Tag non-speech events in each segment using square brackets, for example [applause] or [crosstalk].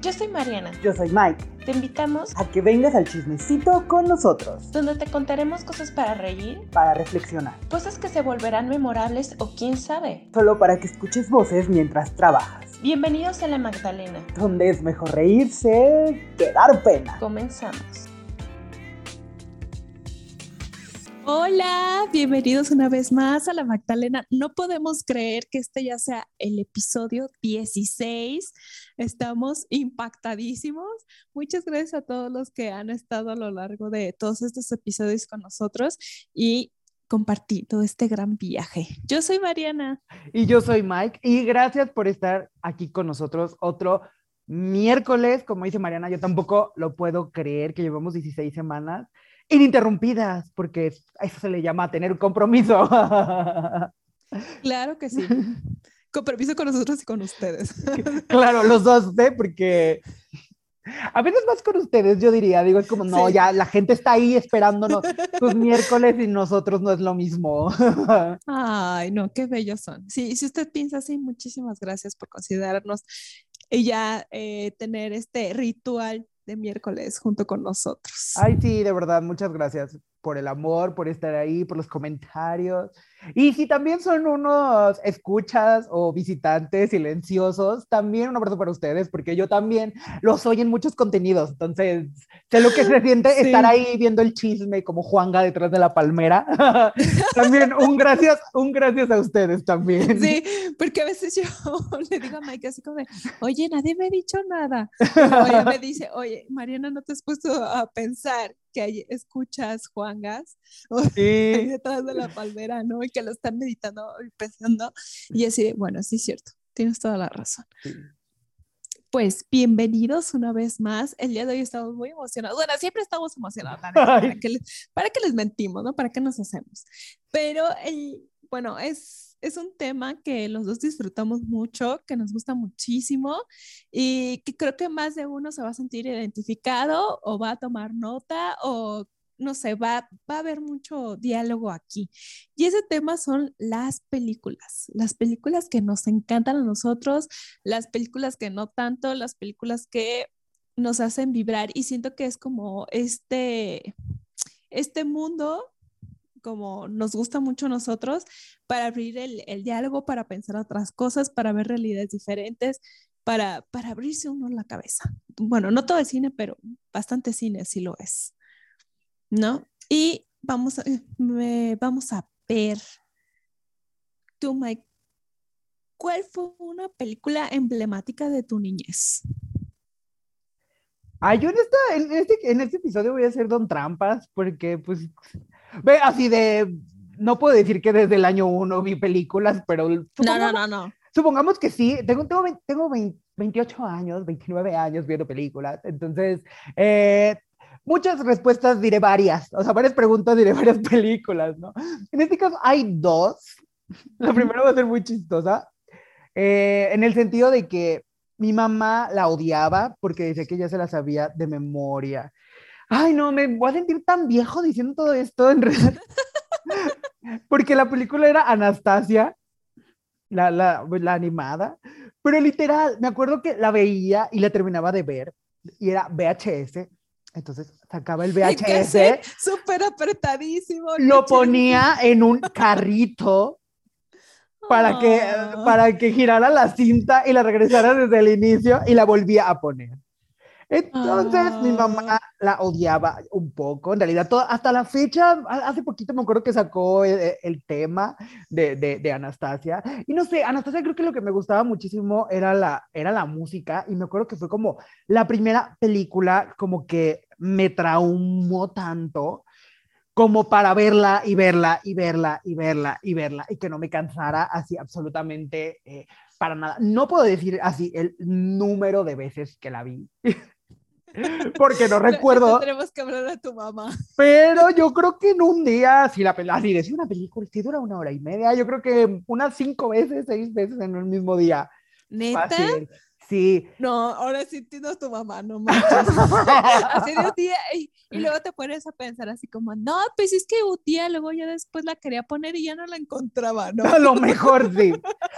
Yo soy Mariana. Yo soy Mike. Te invitamos a que vengas al chismecito con nosotros. Donde te contaremos cosas para reír, para reflexionar, cosas que se volverán memorables o quién sabe. Solo para que escuches voces mientras trabajas. Bienvenidos a La Magdalena. Donde es mejor reírse que dar pena. Comenzamos. Hola, bienvenidos una vez más a la Magdalena. No podemos creer que este ya sea el episodio 16. Estamos impactadísimos. Muchas gracias a todos los que han estado a lo largo de todos estos episodios con nosotros y compartido este gran viaje. Yo soy Mariana. Y yo soy Mike. Y gracias por estar aquí con nosotros otro miércoles. Como dice Mariana, yo tampoco lo puedo creer que llevamos 16 semanas ininterrumpidas, porque a eso se le llama tener un compromiso. [laughs] Claro que sí. Compromiso con nosotros y con ustedes. [laughs] Claro, los dos, ¿eh? Porque a veces más con ustedes, yo diría, digo, es como, no, ya la gente está ahí esperándonos [laughs] sus miércoles y nosotros no es lo mismo. Ay, no, qué bellos son. Sí, si usted piensa así, muchísimas gracias por considerarnos y ya eh, tener este ritual de miércoles junto con nosotros. Ay, sí, de verdad, muchas gracias por el amor, por estar ahí, por los comentarios. Y si también son unos escuchas o visitantes silenciosos, también un abrazo para ustedes, porque yo también los oye en muchos contenidos. Entonces, sé lo que se siente estar ahí viendo el chisme como Juanga detrás de la palmera. [laughs] también un gracias, un gracias a ustedes también. Sí, porque a veces yo [laughs] le digo a Mike así como, oye, nadie me ha dicho nada. Oye, me dice, oye, Mariana, ¿no te has puesto a pensar que hay escuchas Juangas [laughs] sí. detrás de la palmera, ¿no? que lo están meditando y pensando. Y así, bueno, sí es cierto, tienes toda la razón. Pues bienvenidos una vez más. El día de hoy estamos muy emocionados. Bueno, siempre estamos emocionados, [laughs] para que, les, para que les mentimos, ¿no? ¿Para qué nos hacemos? Pero, el, bueno, es, es un tema que los dos disfrutamos mucho, que nos gusta muchísimo y que creo que más de uno se va a sentir identificado o va a tomar nota o no sé, va, va a haber mucho diálogo aquí. Y ese tema son las películas, las películas que nos encantan a nosotros, las películas que no tanto, las películas que nos hacen vibrar y siento que es como este, este mundo como nos gusta mucho a nosotros, para abrir el, el, diálogo, para pensar otras cosas, para ver realidades diferentes, para, para abrirse uno la cabeza. Bueno, no todo el cine, pero bastante cine sí lo es. ¿no? Y vamos a, vamos a ver, tú, Mike, ¿cuál fue una película emblemática de tu niñez? Ah, yo en, esta, en, este, en este episodio voy a hacer Don Trampas, porque pues, ve, así de, no puedo decir que desde el año uno vi películas, pero... No, no, no, no. Supongamos que sí, tengo, tengo, tengo 28 años, 29 años viendo películas, entonces eh, muchas respuestas diré varias, o sea, varias preguntas diré [laughs] varias películas, ¿no? En este caso hay dos. La primera va a ser muy chistosa, eh, en el sentido de que mi mamá la odiaba porque decía que ya se la sabía de memoria. Ay, no, me voy a sentir tan viejo diciendo todo esto en realidad. [laughs] porque la película era Anastasia, la, la, la animada, pero literal, me acuerdo que la veía y la terminaba de ver y era VHS entonces sacaba el [laughs] VHS. Súper apretadísimo. Lo ponía en un carrito para, que, ah. para que girara la cinta y la regresara desde el inicio y la volvía a poner. Entonces mi mamá ah. la odiaba un poco, en realidad hasta la fecha, hace poquito me acuerdo que sacó el, tema de, de, Anastasia y no sé, Anastasia creo que lo que me gustaba muchísimo era la, era la música y me acuerdo que fue como la primera película como que me traumó tanto como para verla y verla y verla y verla y verla y que no me cansara así absolutamente eh, para nada. No puedo decir así el número de veces que la vi. [laughs] Porque no [laughs] recuerdo. Tenemos que hablar a tu mamá. Pero yo creo que en un día, si la así decía una película, si dura una hora y media, yo creo que unas cinco veces, seis veces en el mismo día. ¿Neta? Sí. No, ahora sí a tu mamá, no manches. así de un día, y, y, luego te pones a pensar así como, no, pues es que un día luego ya después la quería poner y ya no la encontraba, ¿no? [laughs] A lo mejor sí.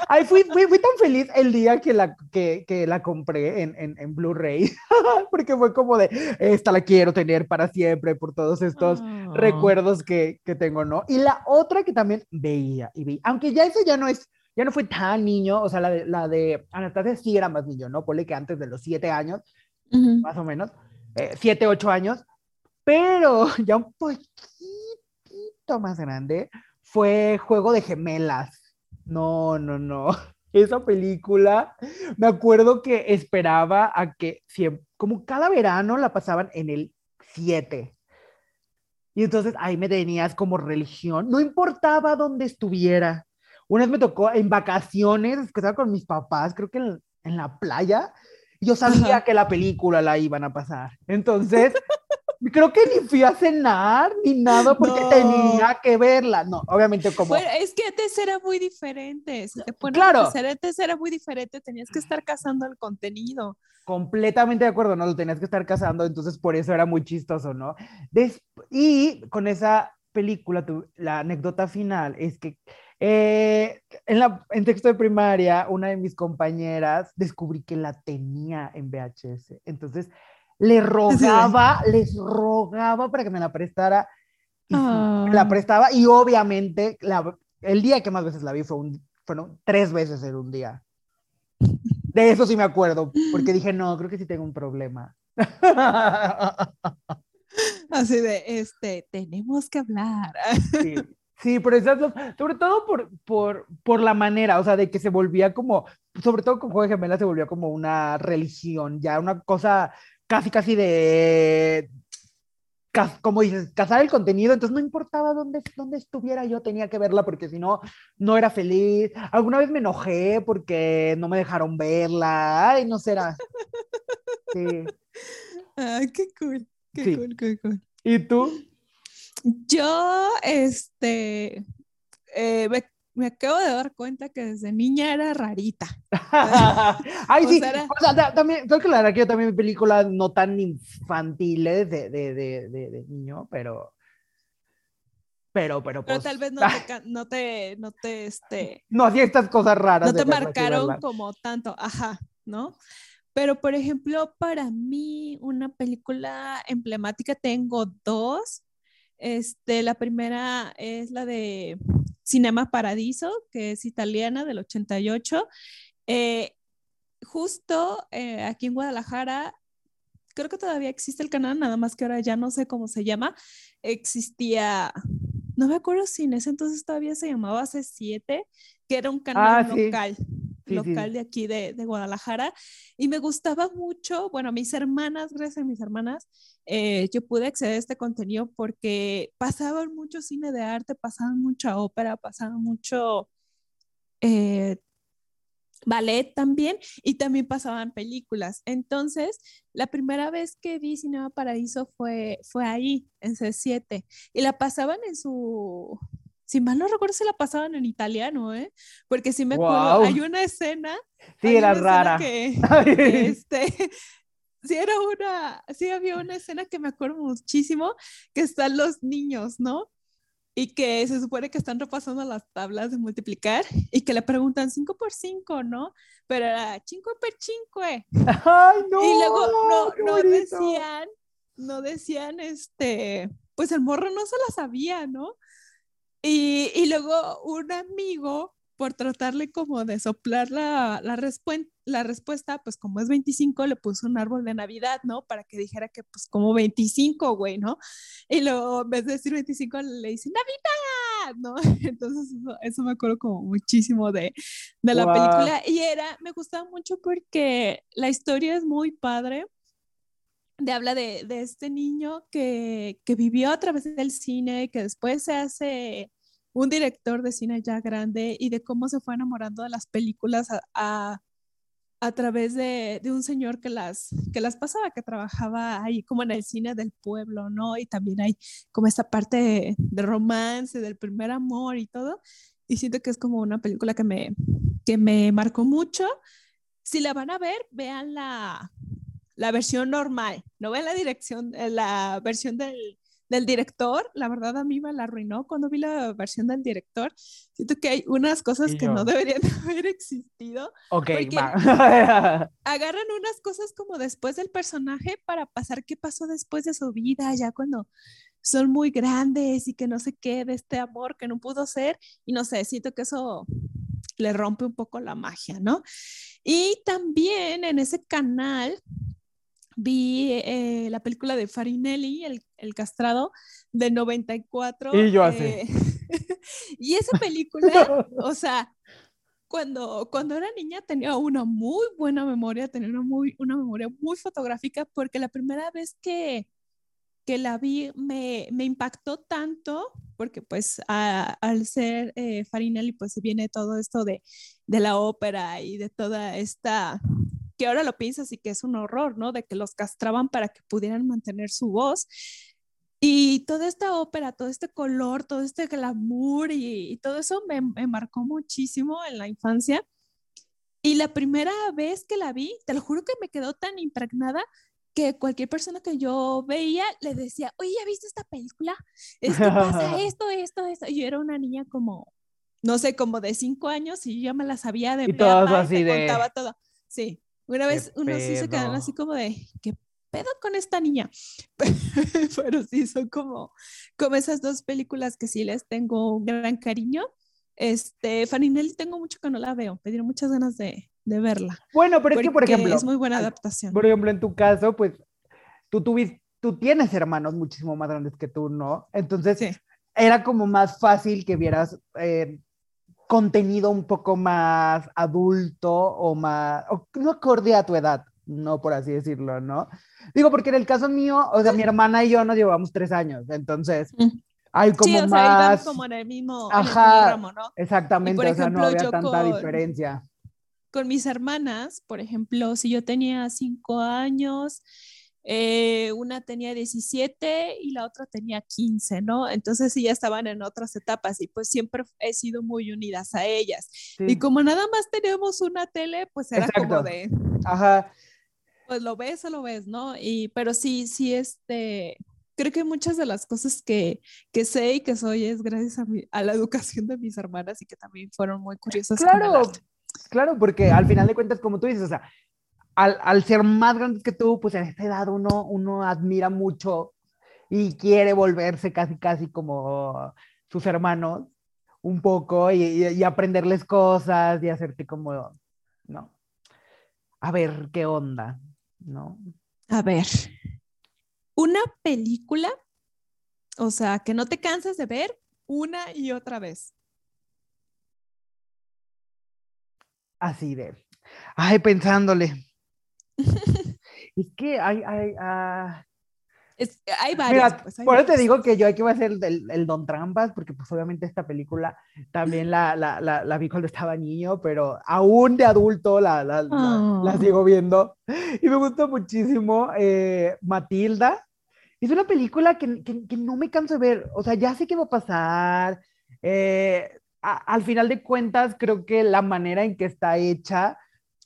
Ay, fui, fui, fui tan feliz el día que la, que, que la compré en, en, en Blu-ray, [laughs] porque fue como de, esta la quiero tener para siempre por todos estos oh. recuerdos que, que tengo, ¿no? Y la otra que también veía y vi, aunque ya eso ya no es ya no fue tan niño, o sea, la de, la de Anastasia sí era más niño, ¿no? Ponle que antes de los siete años, uh -huh. más o menos, eh, siete, ocho años, pero [laughs] ya un poquito más grande fue Juego de Gemelas. No, no, no. [laughs] Esa película, me acuerdo que esperaba a que, siempre, como cada verano la pasaban en el 7. Y entonces ahí me tenías como religión, no importaba dónde estuviera. Una vez me tocó en vacaciones, que estaba con mis papás, creo que en, en la playa, y yo sabía Ajá. que la película la iban a pasar. Entonces, [laughs] creo que ni fui a cenar ni nada porque no. tenía que verla. No, obviamente como... Bueno, es que antes era muy diferente. Si te claro. a antes era muy diferente. Tenías que estar cazando el contenido. Completamente de acuerdo, ¿no? Lo tenías que estar cazando, entonces por eso era muy chistoso, ¿no? Des y con esa película, tu, la anécdota final es que eh, en, la, en texto de primaria, una de mis compañeras descubrí que la tenía en VHS. Entonces, le rogaba, sí. les rogaba para que me la prestara. Y oh. la prestaba y obviamente la, el día que más veces la vi fue un, fueron tres veces en un día. De eso sí me acuerdo, porque dije, no, creo que sí tengo un problema. [laughs] Así de, este, tenemos que hablar. Sí. Sí, pero exacto, sobre todo por, por, por la manera, o sea, de que se volvía como, sobre todo con Juego de Gemelas se volvía como una religión, ya una cosa casi, casi de, como dices, cazar el contenido, entonces no importaba dónde, dónde estuviera, yo tenía que verla porque si no, no era feliz. Alguna vez me enojé porque no me dejaron verla, ay, no será. [laughs] Sí. Ay, qué cool, qué sí. cool, qué cool. ¿Y tú? Yo, este, eh, me, me, acabo de dar cuenta que desde niña era rarita. [laughs] Ay, sí, era... o sea, también, creo que la verdad que yo también películas no tan infantiles de, de, de, de, niño, pero... Pero, pero, pues, pero tal vez no te, [laughs] no te, no te, este... No hacía estas cosas raras. No te marcaron como tanto, ajá, ¿no? Pero, por ejemplo, para mí, una película emblemática, tengo dos. Este, la primera es la de Cinema Paradiso, que es italiana del 88. Eh, justo eh, aquí en Guadalajara, creo que todavía existe el canal, nada más que ahora ya no sé cómo se llama. Existía, no me acuerdo si en ese entonces todavía se llamaba C7, que era un canal ah, local. Sí local de aquí de, de, Guadalajara y me gustaba mucho, bueno, mis hermanas, gracias a mis hermanas, eh, yo pude acceder a este contenido porque pasaban mucho cine de arte, pasaban mucha ópera, pasaban mucho eh, ballet también y también pasaban películas. Entonces, la primera vez que vi Cinema Paraíso fue, fue ahí, en C7, y la pasaban en su si mal no recuerdo, se la pasaban en italiano, ¿eh? Porque sí me acuerdo, wow. hay una escena. Sí, era rara. Que, [laughs] que este, [laughs] sí, era una, sí había una escena que me acuerdo muchísimo, que están los niños, ¿no? Y que se supone que están repasando las tablas de multiplicar y que le preguntan 5 por 5, ¿no? Pero era 5 por 5. [laughs] Ay, no. Y luego no, no decían, no decían, este, pues el morro no se la sabía, ¿no? Y, y, luego un amigo, por tratarle como de soplar la, la, la, respuesta, pues como es 25, le puso un árbol de Navidad, ¿no? Para que dijera que pues como 25, güey, ¿no? Y luego en vez de decir 25, le dice Navidad, ¿no? [laughs] Entonces eso, eso me acuerdo como muchísimo de, de la wow. película. Y era, me gustaba mucho porque la historia es muy padre de habla de, de este niño que, que, vivió a través del cine, que después se hace un director de cine ya grande y de cómo se fue enamorando de las películas a, a, a través de, de, un señor que las, que las pasaba, que trabajaba ahí como en el cine del pueblo, ¿no? Y también hay como esta parte de, romance, del primer amor y todo. Y siento que es como una película que me, que me marcó mucho si la van a ver, vean la, versión normal, no vean la dirección, eh, la versión del, del director, la verdad a mí me la arruinó cuando vi la versión del director. Siento que hay unas cosas que no deberían [laughs] haber existido. Ok, va. [laughs] agarran unas cosas como después del personaje para pasar qué pasó después de su vida, ya cuando son muy grandes y que no sé qué de este amor que no pudo ser. Y no sé, siento que eso le rompe un poco la magia, ¿no? Y también en ese canal vi eh, la película de Farinelli, el, el, castrado, de 94. Y yo así. Eh, [laughs] y esa película, [laughs] o sea, cuando, cuando era niña tenía una muy buena memoria, tenía una, muy, una memoria muy fotográfica, porque la primera vez que, que la vi me, me impactó tanto, porque pues al ser eh, Farinelli, pues viene todo esto de, de la ópera y de toda esta que ahora lo piensas y que es un horror, ¿no? De que los castraban para que pudieran mantener su voz. Y toda esta ópera, todo este color, todo este glamour y, todo eso me, marcó muchísimo en la infancia. Y la primera vez que la vi, te lo juro que me quedó tan impregnada que cualquier persona que yo veía le decía, oye, ¿ya viste esta película? Es que pasa [laughs] esto, esto, esto. Y yo era una niña como, no sé, como de cinco años y yo ya me la sabía de y todo así de... contaba todo. Sí, una vez uno sí se quedan así como de, ¿qué pedo con esta niña? [laughs] Pero sí, son como, como esas dos películas que sí les tengo un gran cariño. Este, Farinelli tengo mucho que no la veo, me muchas ganas de, de verla. Bueno, pero es que, por ejemplo, es muy buena adaptación. Por ejemplo, en tu caso, pues tú tuviste, tú tienes hermanos muchísimo más grandes que tú, ¿no? Entonces, era como más fácil que vieras eh, contenido un poco más adulto o más, no acorde a tu edad, no por así decirlo, ¿no? Digo, porque en el caso mío, o sea, mi hermana y yo nos llevamos tres años, entonces hay como sí, o más... Sea, como en el mismo, Ajá, ramo, ¿no? Exactamente, o sea, no había tanta diferencia. Con mis hermanas, por ejemplo, si yo tenía cinco años, eh, una tenía 17 y la otra tenía 15, ¿no? Entonces sí ya estaban en otras etapas y pues siempre he sido muy unidas a ellas. Y como nada más teníamos una tele, pues era como de... Ajá. Pues lo ves o lo ves, ¿no? Y pero sí, sí, este, creo que muchas de las cosas que, que sé y que soy es gracias a, a, la educación de mis hermanas y que también fueron muy curiosas. Claro, claro, porque al final de cuentas, como tú dices, o sea, al, ser más grandes que tú, pues en esta edad uno, uno admira mucho y quiere volverse casi, casi como sus hermanos, un poco, y, aprenderles cosas y hacerte como, ¿no? A ver qué onda, ¿no? A ver, una película, o sea, que no te cansas de ver una y otra vez. Así de, ay, pensándole. Es que hay, hay, ah, hay varias. Pues, por eso te digo que yo aquí voy a ser el, el, Don Trampas, porque pues obviamente esta película también la, la, la, la, vi cuando estaba niño, pero aún de adulto la, la, la, ah. sigo viendo. Y me gustó muchísimo eh, Matilda. Es una película que, que, que, no me canso de ver, o sea, ya sé qué va a pasar. Eh, al final de cuentas, creo que la manera en que está hecha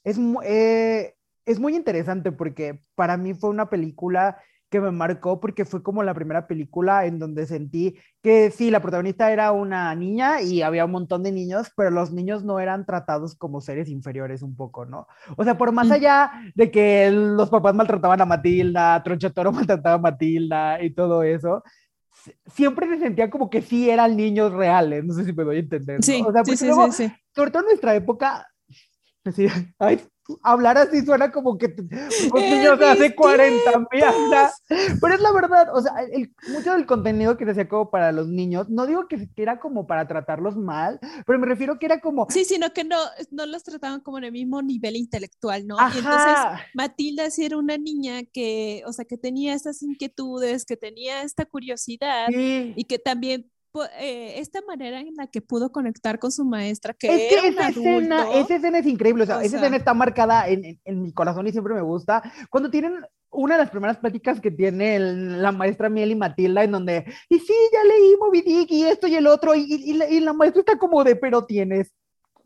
es, eh, es muy interesante porque para mí fue una película que me marcó porque fue como la primera película en donde sentí que sí, la protagonista era una niña y había un montón de niños, pero los niños no eran tratados como seres inferiores un poco, ¿no? O sea, por más allá de que los papás maltrataban a Matilda, Tronchatoro [laughs] maltrataba a Matilda y todo eso, siempre se sentía como que sí eran niños reales, no sé si me doy a entender. Sí, o sea, sí, sí, sí, sí, sobre todo en nuestra época, [laughs] Así, ay, hablar así suena como que los niños de hace 40 mil, pero es la verdad, o sea, mucho del contenido que se hacía como para los niños, no digo que, era como para tratarlos mal, pero me refiero que era como... Sí, sino que no, no los trataban como en el mismo nivel intelectual, ¿no? Y entonces Matilda sí era una niña que, o sea, que tenía estas inquietudes, que tenía esta curiosidad y que también eh, esta manera en la que pudo conectar con su maestra, que, es que esa, escena, esa escena es increíble, o sea, esa escena está marcada en, en, mi corazón y siempre me gusta. Cuando tienen una de las primeras pláticas que tiene la maestra Miel y Matilda, en donde, y sí, ya leí Moby Dick y esto y el otro, y, y, la, y la, maestra está como de, pero tienes,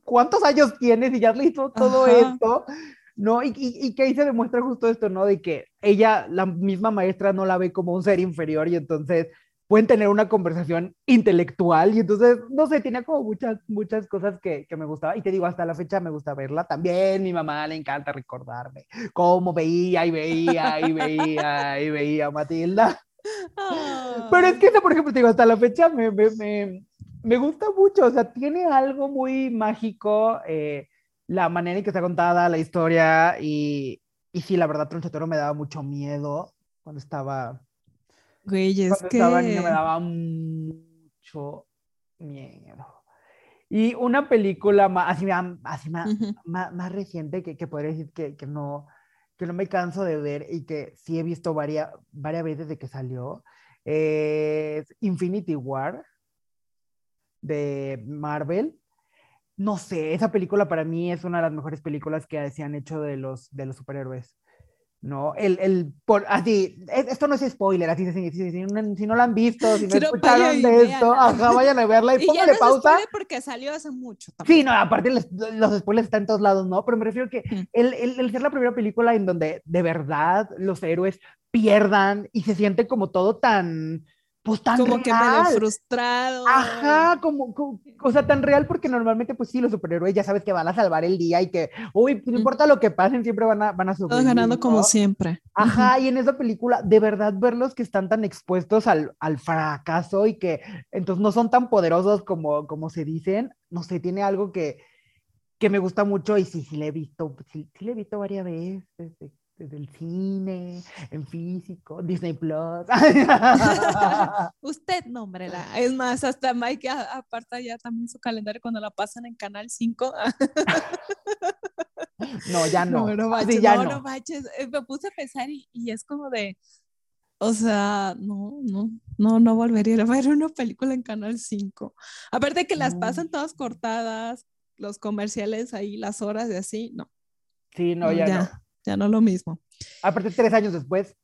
¿cuántos años tienes? Y ya has leído todo esto. No, y, y, y que ahí se demuestra justo esto, ¿no? De que ella, la misma maestra, no la ve como un ser inferior y entonces pueden tener una conversación intelectual y entonces, no sé, tenía como muchas, muchas cosas que, que me gustaba y te digo, hasta la fecha me gusta verla. También mi mamá le encanta recordarme cómo veía y veía y veía y veía a Matilda. Pero es que eso, por ejemplo, te digo, hasta la fecha me, me, me, me gusta mucho, o sea, tiene algo muy mágico, eh, la manera en que está contada la historia y, y sí, la verdad, Tronchatoro me daba mucho miedo cuando estaba Güey, es cuando que... estaba niño me daba mucho miedo. Y una película más, así, más, así más, Ujú. más, más reciente que, que podría decir que, que, no, que no me canso de ver y que sí he visto varias, varias veces de que salió, es Infinity War de Marvel. No sé, esa película para mí es una de las mejores películas que se han hecho de los, de los superhéroes. No, el, el, por, así, es- esto no es spoiler, así, si, si, si no, si no la han visto, si no [laughs] escucharon de esto, ajá, vayan a verla y [laughs] Y no se pausa. porque salió hace mucho también. Sí, no, aparte les- los spoilers están en todos lados, ¿no? Pero me refiero que Mm. el, el, el ser la primera película en donde de verdad los héroes pierdan y se siente como todo tan, pues tan Como que medio real. frustrado. Ajá, como, como- o sea, tan real porque normalmente, pues sí, los superhéroes ya sabes que van a salvar el día y que, uy, pues, no importa lo que pasen, siempre van a, van a Todos ganando como siempre. Ajá, y en esa película, de verdad, verlos que están tan expuestos al, al fracaso y que entonces no son tan poderosos como, como se dicen, no sé, tiene algo que, que me gusta mucho y sí, sí le he visto, sí, sí le he visto varias veces, desde, el cine, en físico, Disney Plus. [laughs] Usted nómbrela. [laughs] Es más, hasta Mike aparta ya también su calendario cuando la pasan en Canal 5. [laughs] No, ya no. No, no Sí, manches, ya no, no. no manches. Eh, Me puse a pensar y, y es como de, o sea, no, no, no, no volvería a ver una película en Canal 5. Aparte que las pasan todas cortadas, los comerciales ahí, las horas de así, no, Sí, no, no, ya, ya, no. Ya no lo mismo. Aparte, tres años después.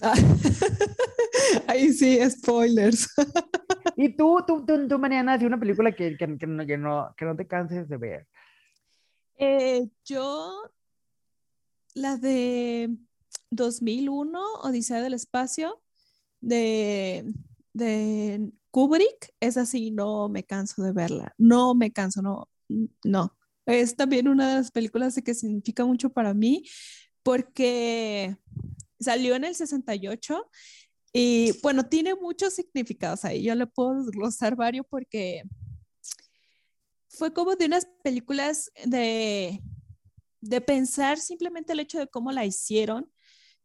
Ah, [laughs] Ahí sí, spoilers. [laughs] Y tú, tú, tú, tú Mariana, así una película que, que, que no, que, no, que no te canses de ver. Eh, yo, la de 2001, Odisea del Espacio, de, de Kubrick, es así, no me canso de verla, no me canso, no, no. Es también una de las películas que significa mucho para mí porque salió en el 68 y bueno, tiene muchos significados ahí. Yo le puedo desglosar varios porque fue como de unas películas de, de pensar simplemente el hecho de cómo la hicieron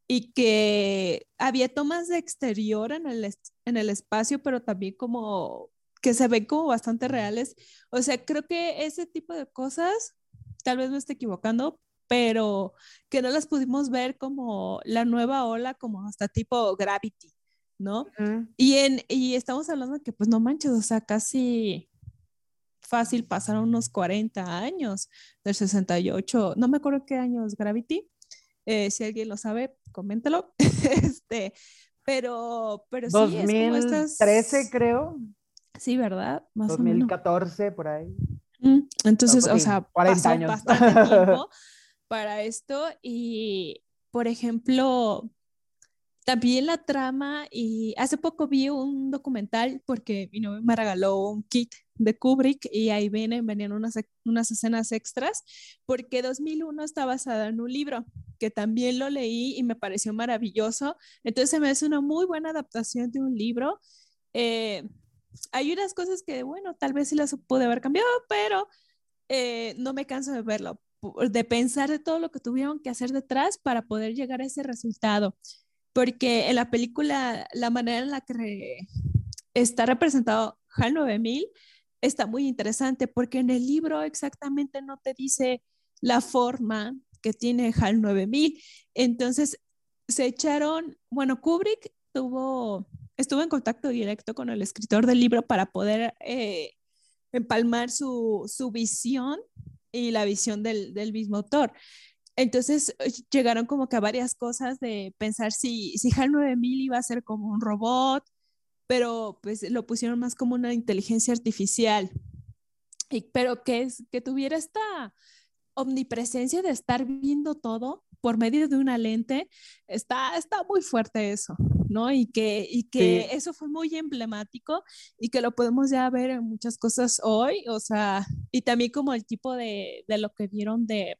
y que había tomas de exterior en el, en el espacio, pero también como que se ven como bastante reales. O sea, creo que ese tipo de cosas, tal vez me esté equivocando, pero que no las pudimos ver como la nueva ola, como hasta tipo Gravity, ¿no? Y, en, y estamos hablando que, pues no manches, o sea, casi fácil pasaron unos 40 años del 68. No me acuerdo qué año es Gravity. Eh, si alguien lo sabe, coméntalo. [laughs] este, pero, pero sí, es como estas... 2013, creo. Sí, ¿verdad? Más o menos. 2014, por ahí. Entonces, No, o pues sea, 40 pasó años. bastante [laughs] tiempo para esto y, por ejemplo, también la trama y hace poco vi un documental porque mi novio me regaló un kit de Kubrick y ahí vienen, venían unas, unas escenas extras porque 2001 está basada en un libro que también lo leí y me pareció maravilloso. Entonces se me hace una muy buena adaptación de un libro. Eh, hay unas cosas que, bueno, tal vez sí las pude haber cambiado, pero eh, no me canso de verlo, de pensar de todo lo que tuvieron que hacer detrás para poder llegar a ese resultado. Porque en la película, la manera en la que está representado HAL 9000 está muy interesante, porque en el libro exactamente no te dice la forma que tiene HAL 9000. Entonces, se echaron, bueno, Kubrick tuvo, estuvo en contacto directo con el escritor del libro para poder eh, empalmar su, su visión y la visión del, del mismo autor. Entonces eh, llegaron como que a varias cosas de pensar si, si HAL 9000 iba a ser como un robot, pero pues lo pusieron más como una inteligencia artificial, pero que, es, que tuviera esta, omnipresencia de estar viendo todo por medio de una lente, está, está muy fuerte eso, ¿no? Y que, y que eso fue muy emblemático y que lo podemos ya ver en muchas cosas hoy, o sea, y también como el tipo de, de lo que vieron de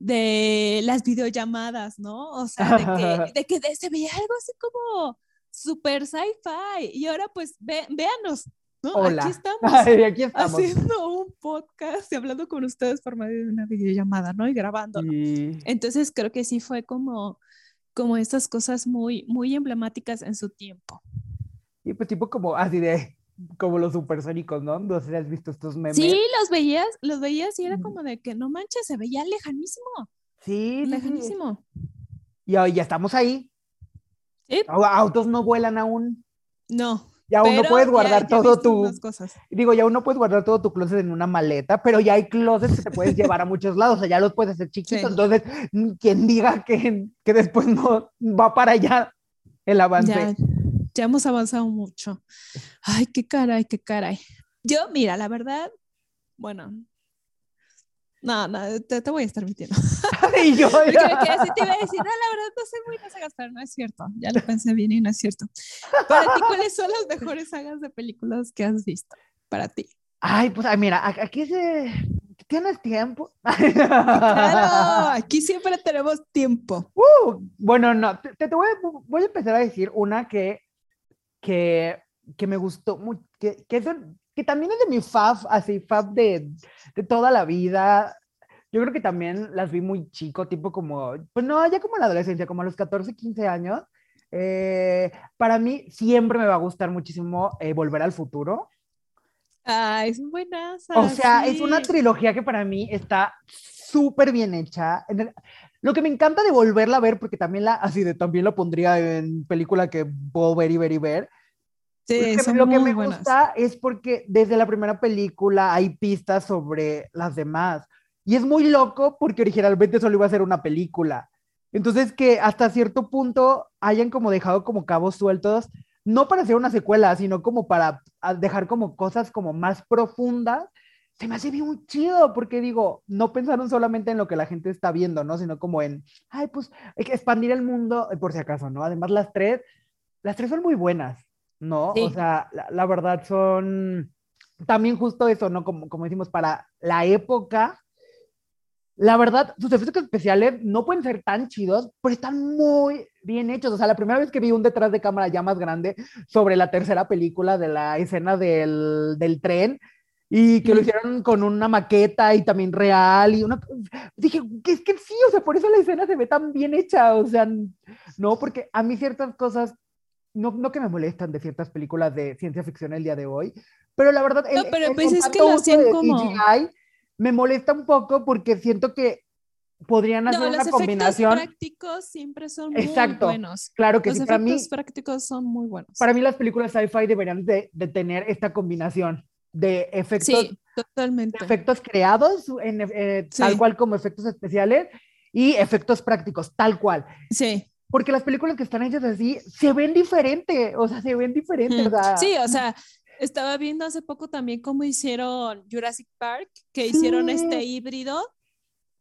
de las videollamadas, ¿no? O sea, de que, [laughs] de que se veía algo así como super sci-fi. Y ahora pues ve, véanos, ¿no? Hola. Aquí [laughs] estamos, aquí estamos, haciendo un podcast y hablando con ustedes por medio de una videollamada, ¿no? Y grabando. Entonces creo que sí fue como, como estas cosas muy, muy emblemáticas en su tiempo. Y pues tipo como así de, como los supersónicos, ¿no? No sé si has visto estos memes. Sí, los veías, los veías y era como de que no manches, se veía lejanísimo. Sí, lejanísimo. Y hoy ya estamos ahí. ¿Sí? Autos no vuelan aún. No. Ya aún no puedes guardar todo tu. Digo, ya aún no puedes guardar todo tu closet en una maleta, pero ya hay closets que te puedes [laughs] llevar a muchos lados, o sea, ya los puedes hacer chiquitos. Entonces, quien diga que, que después no va para allá el avance ya hemos avanzado mucho. Ay, qué caray, qué caray. Yo, mira, la verdad, bueno, no, no, te, voy a estar mintiendo. [laughs] [laughs] y yo ya. Porque, te iba a decir, no, la verdad, no soy muy de sagas, pero no es cierto. Ya lo pensé bien y no es cierto. Para ti, ¿cuáles son las mejores sagas de películas que has visto? Para ti. Ay, pues, mira, aquí se... ¿Tienes tiempo? claro, [laughs] aquí siempre tenemos tiempo. Uh, bueno, no, te, te voy, a, voy a empezar a decir una que que, que me gustó mucho, que, que, que, también es de mi fab, así, fab de, de toda la vida. Yo creo que también las vi muy chico, tipo como, pues no, ya como en la adolescencia, como a los 14, 15 años. Eh, para mí siempre me va a gustar muchísimo eh, Volver al Futuro. Ah, es buena. O sea, es una trilogía que para mí está súper bien hecha. Lo que me encanta de volverla a ver, porque también la, así de también lo pondría en película que puedo ver y ver y ver. Sí, lo que me gusta es porque desde la primera película hay pistas sobre las demás. Y es muy loco porque originalmente solo iba a ser una película. Entonces que hasta cierto punto hayan como dejado como cabos sueltos, no para hacer una secuela, sino como para dejar como cosas como más profundas se me hace bien chido porque digo, no pensaron solamente en lo que la gente está viendo, ¿no? Sino como en, ay, pues hay que expandir el mundo, eh, por si acaso, ¿no? Además, las tres, las tres son muy buenas, ¿no? O sea, la, verdad son también justo eso, ¿no? Como, como decimos, para la época, la verdad, sus efectos especiales no pueden ser tan chidos, pero están muy bien hechos. O sea, la primera vez que vi un detrás de cámara ya más grande sobre la tercera película de la escena del, del tren, y que lo hicieron con una maqueta y también real y una dije que es que sí, o sea, por eso la escena se ve tan bien hecha, o sea, no, porque a mí ciertas cosas no, no que me molestan de ciertas películas de ciencia ficción el día de hoy, pero la verdad no, pero pues es que lo hacían como me molesta un poco porque siento que podrían hacer una combinación. Los prácticos siempre son Exacto. muy buenos. Claro que los sí. Para mí, prácticos son muy buenos. Para mí las películas sci-fi deberían de, de, tener esta combinación de efectos, totalmente. efectos creados, en, eh, tal cual como efectos especiales, y efectos prácticos, tal cual. Sí. Porque las películas que están hechas así se ven diferente, o sea, se ven diferentes. sí, o sea, estaba viendo hace poco también cómo hicieron Jurassic Park, que hicieron este híbrido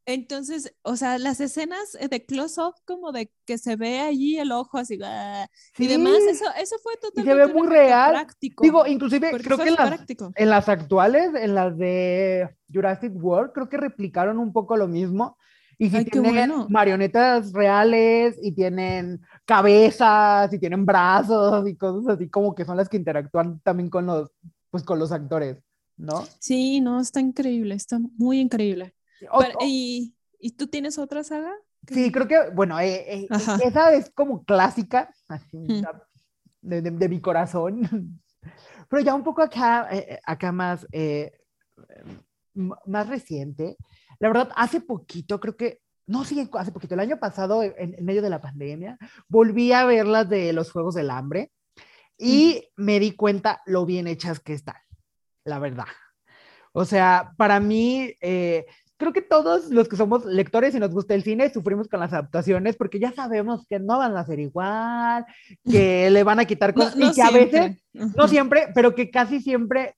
entonces, o sea, las escenas de close-up como de que se ve allí el ojo así ah, y demás, eso, eso fue totalmente se ve muy real. práctico. Digo, inclusive creo que en las, en las, actuales, en las de Jurassic World, creo que replicaron un poco lo mismo. Y si tienen marionetas reales y tienen cabezas y tienen brazos y cosas así como que son las que interactúan también con los, pues con los actores, ¿no? Sí, no, está increíble, está muy increíble y, ¿Y tú tienes otra saga? Sí, creo que, bueno, eh, eh, esa es como clásica, así, de, de, mi corazón. [laughs] Pero ya un poco acá, eh, acá más, más reciente. La verdad, hace poquito, creo que, no, sí, hace poquito, el año pasado, en, medio de la pandemia, volví a ver las de los Juegos del Hambre y me di cuenta lo bien hechas que están, la verdad. O sea, para mí, creo que todos los que somos lectores y nos gusta el cine sufrimos con las adaptaciones porque ya sabemos que no van a ser igual, que [laughs] le van a quitar cosas y que a veces, no siempre, pero que casi siempre,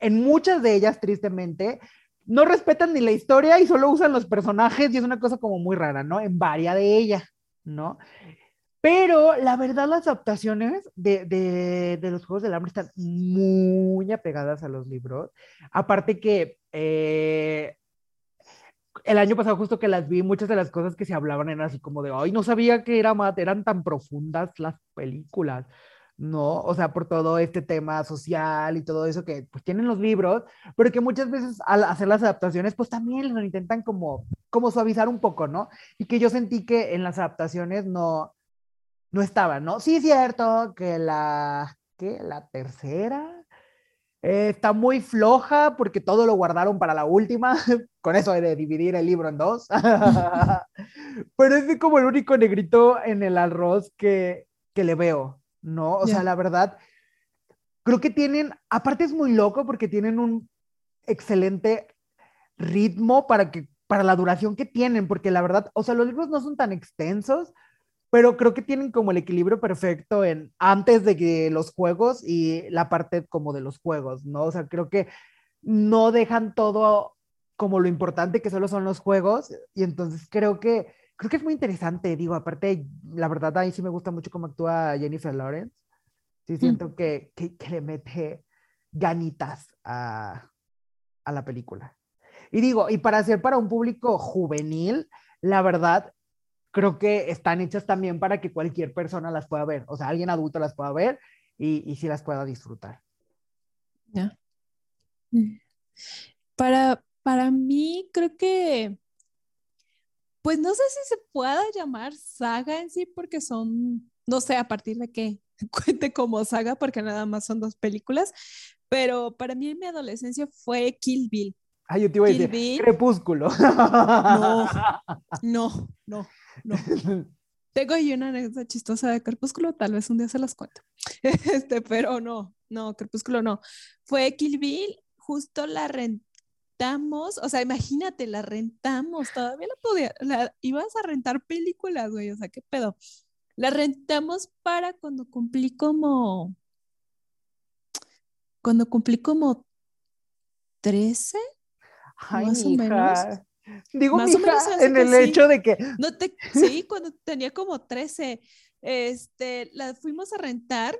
en muchas de ellas, tristemente, no respetan ni la historia y solo usan los personajes y es una cosa como muy rara, ¿no? En varia de ella, ¿no? Pero la verdad, las adaptaciones de, de, de, los Juegos del Hambre están muy apegadas a los libros. Aparte que eh, el año pasado justo que las vi, muchas de las cosas que se hablaban eran así como de, ay, no sabía que era, eran tan profundas las películas, ¿no? O sea, por todo este tema social y todo eso que pues tienen los libros, pero que muchas veces al hacer las adaptaciones, pues también lo intentan como, como suavizar un poco, ¿no? Y que yo sentí que en las adaptaciones no no estaba, ¿no? Sí es cierto que la, ¿qué? La tercera eh, está muy floja porque todo lo guardaron para la última, [laughs] con eso de dividir el libro en dos. [laughs] Pero es como el único negrito en el arroz que, que le veo, ¿no? O sea, la verdad, creo que tienen, aparte es muy loco porque tienen un excelente ritmo para que para la duración que tienen, porque la verdad, o sea, los libros no son tan extensos, pero creo que tienen como el equilibrio perfecto en antes de que los juegos y la parte como de los juegos, ¿no? O sea, creo que no dejan todo como lo importante que solo son los juegos y entonces creo que creo que es muy interesante, digo, aparte la verdad a mí sí me gusta mucho cómo actúa Jennifer Lawrence. Sí mm. siento que, que, que, le mete ganitas a, a la película. Y digo, y para ser para un público juvenil, la verdad creo que están hechas también para que cualquier persona las pueda ver, o sea, alguien adulto las pueda ver y, y sí las pueda disfrutar. Ya. Para, para mí, creo que, pues no sé si se pueda llamar saga en sí, porque son, no sé, a partir de qué [laughs] cuente como saga, porque nada más son dos películas, pero para mí en mi adolescencia fue Kill Bill. Ah, yo te iba a decir, Crepúsculo. No, [laughs] no, no no. Tengo ahí una anécdota chistosa de Crepúsculo, tal vez un día se las cuento. [laughs] Este, pero no, no, Crepúsculo no. Fue Kill Bill, justo la rentamos, o sea, imagínate, la rentamos, todavía la podía, la, ibas a rentar películas, güey, o sea, qué pedo. La rentamos para cuando cumplí como, cuando cumplí como 13, más o menos. Digo, Más en el hecho de que... No te, [laughs] sí, cuando tenía como 13, este, la fuimos a rentar,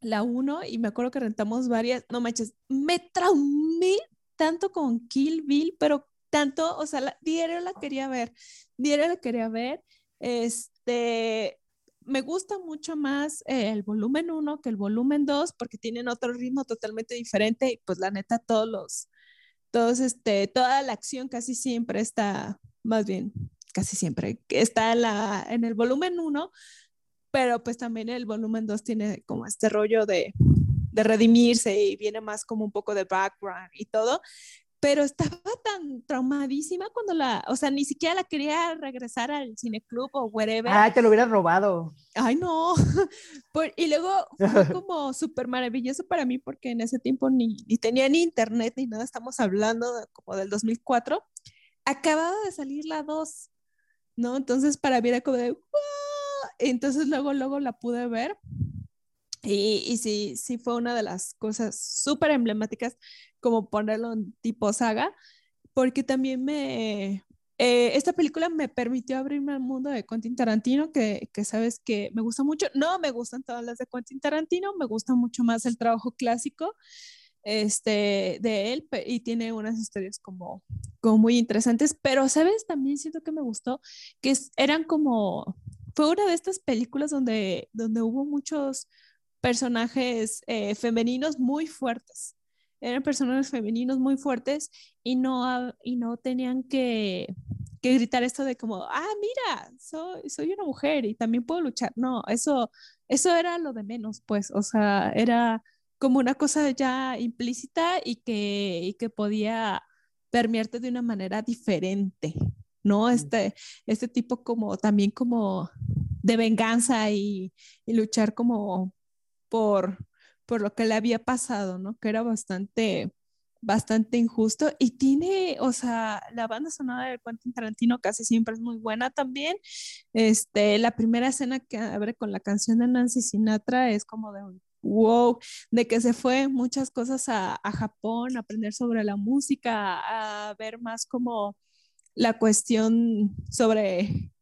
la uno, y me acuerdo que rentamos varias, no manches, me traumé tanto con Kill Bill, pero tanto, o sea, la, diario la quería ver, diario la quería ver, este, me gusta mucho más el volumen 1 que el volumen 2 porque tienen otro ritmo totalmente diferente y pues la neta todos los, todos, este, toda la acción casi siempre está, más bien, casi siempre, está en, la, en el volumen 1, pero pues también el volumen 2 tiene como este rollo de, de redimirse y viene más como un poco de background y todo pero estaba tan traumadísima cuando la, o sea, ni siquiera la quería regresar al cineclub o wherever. Ay, te lo hubieras robado. Ay, no. [laughs] y luego fue [laughs] como súper maravilloso para mí porque en ese tiempo ni, ni tenía ni internet ni nada, estamos hablando como del 2004. Acababa de salir la 2, ¿no? Entonces para mí era como de, entonces luego, luego la pude ver. Y, y sí, sí fue una de las cosas súper emblemáticas como ponerlo en tipo saga, porque también me, eh, esta película me permitió abrirme al mundo de Quentin Tarantino, que, que, sabes que me gusta mucho. No me gustan todas las de Quentin Tarantino, me gusta mucho más el trabajo clásico este, de él y tiene unas historias como, como muy interesantes, pero sabes, también siento que me gustó, que eran como, fue una de estas películas donde, donde hubo muchos personajes eh, femeninos muy fuertes eran personajes femeninos muy fuertes y no, y no tenían que, que gritar esto de como, ah, mira, soy, soy una mujer y también puedo luchar. No, eso, eso era lo de menos, pues, o sea, era como una cosa ya implícita y que, y que podía permearte de una manera diferente, ¿no? Este, este tipo como también como de venganza y, y luchar como por, por lo que le había pasado, ¿no? Que era bastante, bastante injusto. Y tiene, o sea, la banda sonora de Quentin Tarantino casi siempre es muy buena también. Este, la primera escena que abre con la canción de Nancy Sinatra es como de wow, de que se fue muchas cosas a, a Japón, aprender sobre la música, a ver más como la cuestión sobre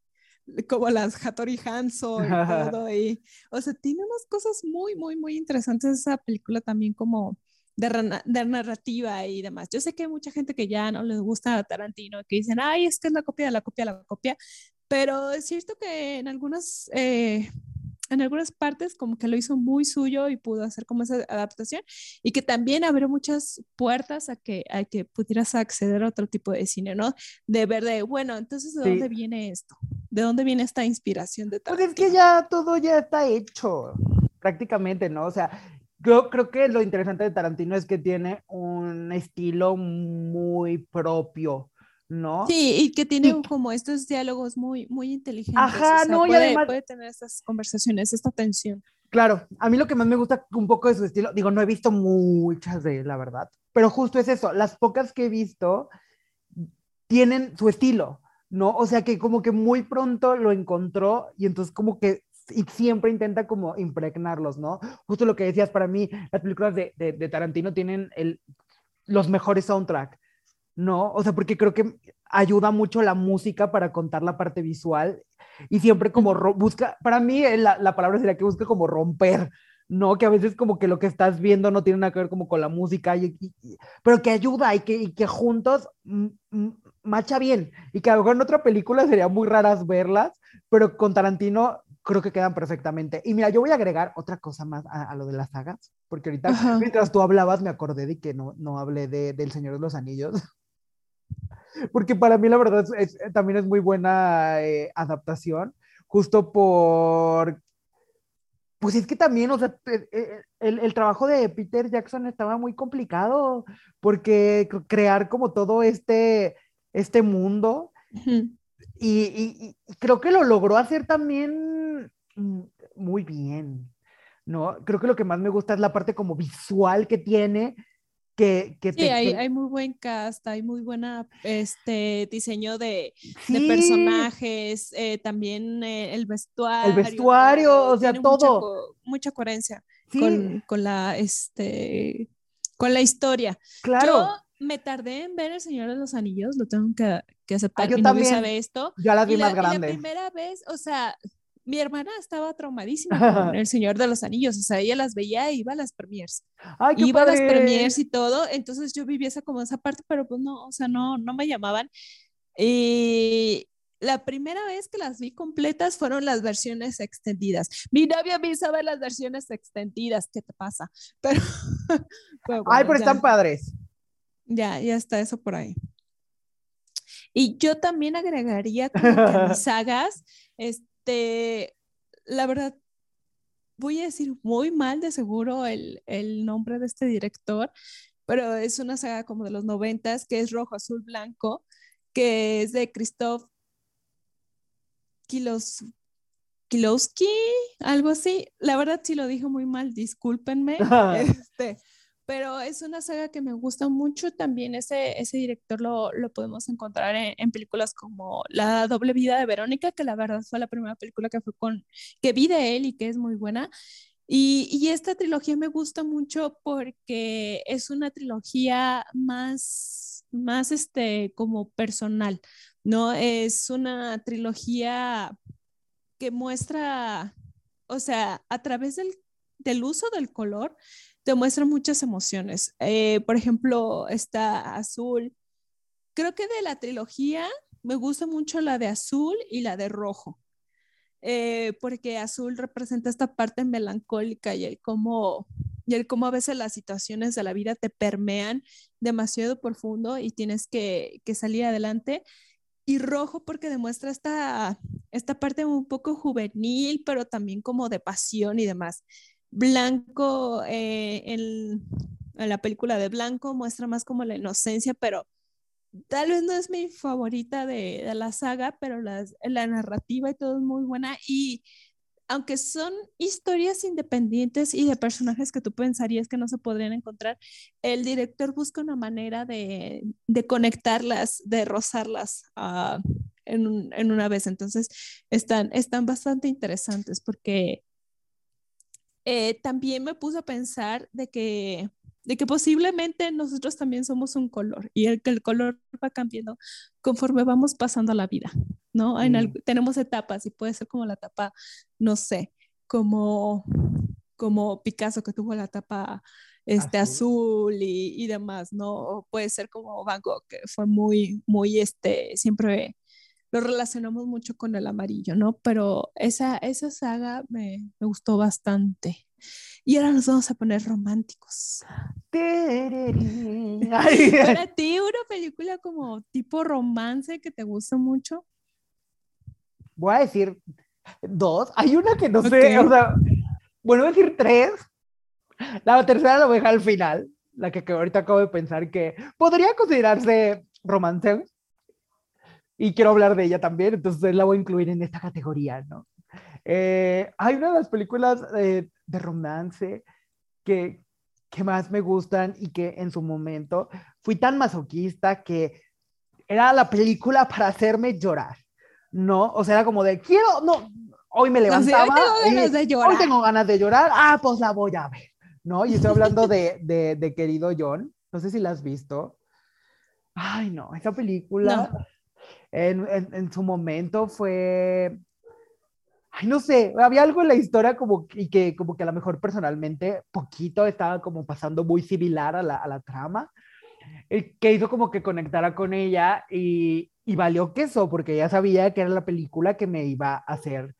como las Hattori Hanzo y [laughs] todo. Y, o sea, tiene unas cosas muy, muy, muy interesantes esa película también como de, de, narrativa y demás. Yo sé que hay mucha gente que ya no les gusta a Tarantino, que dicen, ay, es que es la copia de la copia de la copia, pero es cierto que en algunas, eh, en algunas partes como que lo hizo muy suyo y pudo hacer como esa adaptación y que también abrió muchas puertas a que, a que pudieras acceder a otro tipo de cine, ¿no? De ver de, bueno, entonces, ¿de dónde viene esto? ¿De dónde viene esta inspiración de Tarantino? Pues es que ya todo ya está hecho, prácticamente, ¿no? O sea, yo creo que lo interesante de Tarantino es que tiene un estilo muy propio, ¿no? Sí, y que tiene como estos diálogos muy, muy inteligentes. Ajá, no, puede, y además... puede tener estas conversaciones, esta tensión. Claro, a mí lo que más me gusta un poco de su estilo, digo, no he visto muchas de él, la verdad, pero justo es eso, las pocas que he visto tienen su estilo, ¿no? O sea que como que muy pronto lo encontró y entonces como que y siempre intenta como impregnarlos, ¿no? Justo lo que decías, para mí las películas de, de, Tarantino tienen el, los mejores soundtrack, ¿no? O sea, porque creo que ayuda mucho la música para contar la parte visual y siempre como busca, para mí eh, la, la, palabra sería que busca como romper, ¿no? Que a veces como que lo que estás viendo no tiene nada que ver como con la música, y, pero que ayuda y que, y que juntos macha bien y que a lo mejor en otra película sería muy raras verlas, pero con Tarantino creo que quedan perfectamente. Y mira, yo voy a agregar otra cosa más a, lo de las sagas, porque ahorita mientras tú hablabas me acordé de que no, no hablé de, del Señor de los Anillos. [laughs] porque para mí la verdad es, también es muy buena eh, adaptación, justo por... Pues es que también, o sea, eh, eh, el, el, trabajo de Peter Jackson estaba muy complicado, porque crear como todo este, este mundo, y, y, creo que lo logró hacer también mm, muy bien, ¿no? Creo que lo que más me gusta es la parte como visual que tiene, que, que sí, hay, hay, muy buen cast, hay muy buena este diseño de, de personajes, eh, también eh, el vestuario. El vestuario, o sea, todo. Mucha, coherencia con, con, la este con la historia. Claro me tardé en ver El Señor de los Anillos, lo tengo que, que aceptar. Ah, yo Mi también sabe esto. Ya las vi más grande. La primera vez, o sea, mi hermana estaba traumadísima con [laughs] El Señor de los Anillos, o sea, ella las veía e iba a las premiers. Ay, iba a las premiers y todo, entonces yo vivía esa como esa parte, pero pues no, o sea, no, no me llamaban. Y la primera vez que las vi completas fueron las versiones extendidas. Mi novia me hizo ver las versiones extendidas, ¿qué te pasa? Pero, [laughs] Ay, pero están padres. Ya, ya está eso por ahí. Y yo también agregaría como mis [laughs] sagas, este, la verdad, voy a decir muy mal de seguro el, el, nombre de este director, pero es una saga como de los noventas, que es Rojo, Azul, Blanco, que es de Christoph Kilos, Kilowski, algo así. La verdad sí lo dije muy mal, discúlpenme. [laughs] este, pero es una saga que me gusta mucho. También ese, ese director lo, lo podemos encontrar en, películas como La doble vida de Verónica, que la verdad fue la primera película que, fue con, que vi de él y que es muy buena. Y, y, esta trilogía me gusta mucho porque es una trilogía más, más este, como personal, ¿no? Es una trilogía que muestra, o sea, a través del, del uso del color, te muestra muchas emociones. Eh, por ejemplo, está Azul. Creo que de la trilogía me gusta mucho la de Azul y la de Rojo, eh, porque Azul representa esta parte melancólica y el cómo, y el cómo a veces las situaciones de la vida te permean demasiado profundo y tienes que, que salir adelante y rojo porque demuestra esta, esta parte un poco juvenil, pero también como de pasión y demás. Blanco, eh, en, la película de Blanco, muestra más como la inocencia, pero tal vez no es mi favorita de, la saga, pero la, narrativa y todo es muy buena. Y aunque son historias independientes y de personajes que tú pensarías que no se podrían encontrar, el director busca una manera de, conectarlas, de rozarlas ah, en, una vez. Entonces, están bastante interesantes porque eh, también me puso a pensar de que, de que posiblemente nosotros también somos un color y el que el color va cambiando conforme vamos pasando la vida, ¿no? En Sí. tenemos etapas y puede ser como la etapa, no sé, como, como Picasso que tuvo la etapa este, Azul. azul, y, y demás, ¿no? O puede ser como Van Gogh, que fue muy, muy, este, siempre lo relacionamos mucho con el amarillo, ¿no? Pero esa, esa saga me, me gustó bastante. Y ahora nos vamos a poner románticos. [laughs] Para ti, una película como tipo romance que te gusta mucho. Voy a decir dos. Hay una que no sé, Ok. o sea, bueno, voy a decir tres. La tercera la voy a dejar al final, la que, que ahorita acabo de pensar que podría considerarse romance. Y quiero hablar de ella también, entonces la voy a incluir en esta categoría, ¿no? Eh, hay una de las películas eh, de romance que, que más me gustan y que en su momento fui tan masoquista que era la película para hacerme llorar, ¿no? O sea, era como de, quiero, no, hoy me levantaba. hoy tengo ganas de llorar. Hoy tengo ganas de llorar, ah, pues la voy a ver, ¿no? Y estoy hablando de, de, de Querido John, no sé si la has visto. Ay, no, esa película No. En, en, en su momento fue, ay, no sé, había algo en la historia como y que como que a lo mejor personalmente poquito estaba como pasando muy similar a la, a la trama, el que hizo como que conectara con ella y, y valió queso, porque ya sabía que era la película que me iba a hacer,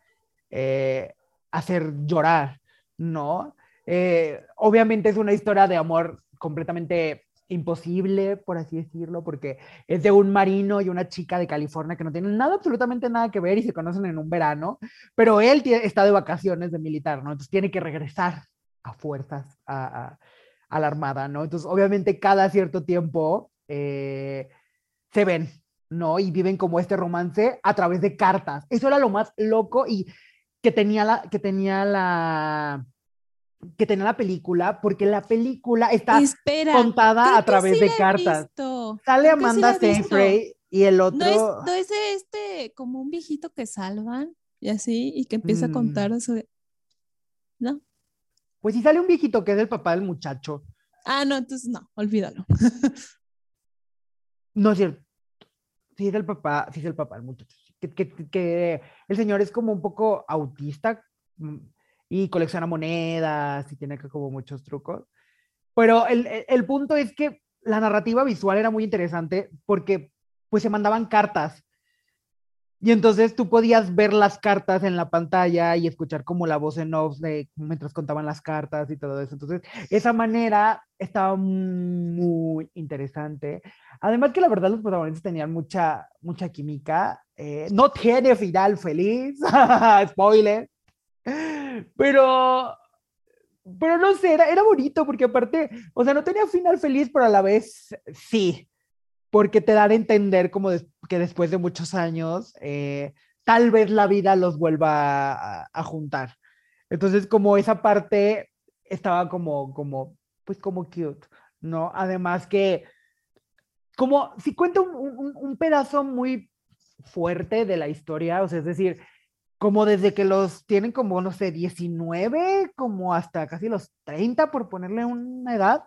eh, hacer llorar, ¿no? Eh, obviamente es una historia de amor completamente imposible, por así decirlo, porque es de un marino y una chica de California que no tienen nada, absolutamente nada que ver y se conocen en un verano, pero él está de vacaciones de militar, ¿no? Entonces tiene que regresar a fuerzas a la armada, ¿no? Entonces, obviamente, cada cierto tiempo eh, se ven, ¿no? Y viven como este romance a través de cartas. Eso era lo más loco y que tenía la, que tenía la, que tenía la película, porque la película está Espera. contada a través sí de cartas. visto. Sale Creo sí Amanda visto. Seyfried y el otro. No es, no es de este, como un viejito que salvan y así, y que empieza a contar Mm. eso de- ¿No? Pues sí sale un viejito que es el papá del muchacho. Ah, no, entonces no, olvídalo. [laughs] No es cierto. Sí es el papá, sí es el papá del muchacho. Que, que- que el señor es como un poco autista mm, y colecciona monedas y tiene como muchos trucos. Pero el- el punto es que la narrativa visual era muy interesante porque pues se mandaban cartas. Y entonces tú podías ver las cartas en la pantalla y escuchar como la voz en off de mientras contaban las cartas y todo eso. Entonces, esa manera estaba muy interesante. Además que la verdad los protagonistas tenían mucha, mucha química. Eh, no tiene final feliz, [laughs] spoiler. Pero, pero no sé, era, era bonito porque aparte, o sea, no tenía final feliz, pero a la vez sí, porque te dan a entender como des- que después de muchos años, eh, tal vez la vida los vuelva a, a juntar. Entonces, como esa parte estaba como, como, pues como cute, ¿no? Además que, como, si cuenta un, un- un pedazo muy fuerte de la historia, o sea, es decir, como desde que los tienen como, no sé, 19, como hasta casi los 30, por ponerle una edad.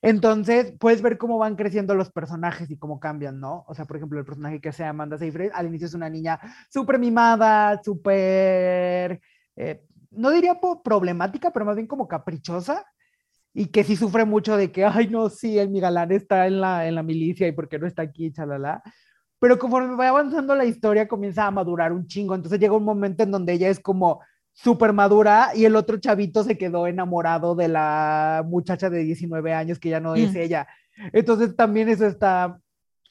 Entonces, puedes ver cómo van creciendo los personajes y cómo cambian, ¿no? O sea, por ejemplo, el personaje que sea Amanda Seyfried, al inicio es una niña súper mimada, súper, eh, no diría problemática, pero más bien como caprichosa, y que sí sufre mucho de que, ay, no, sí, el mi galán está en la, en la milicia y por qué no está aquí, chalala. Pero conforme va avanzando la historia, comienza a madurar un chingo. Entonces llega un momento en donde ella es como súper madura y el otro chavito se quedó enamorado de la muchacha de 19 años que ya no es Mm. ella. Entonces también eso está,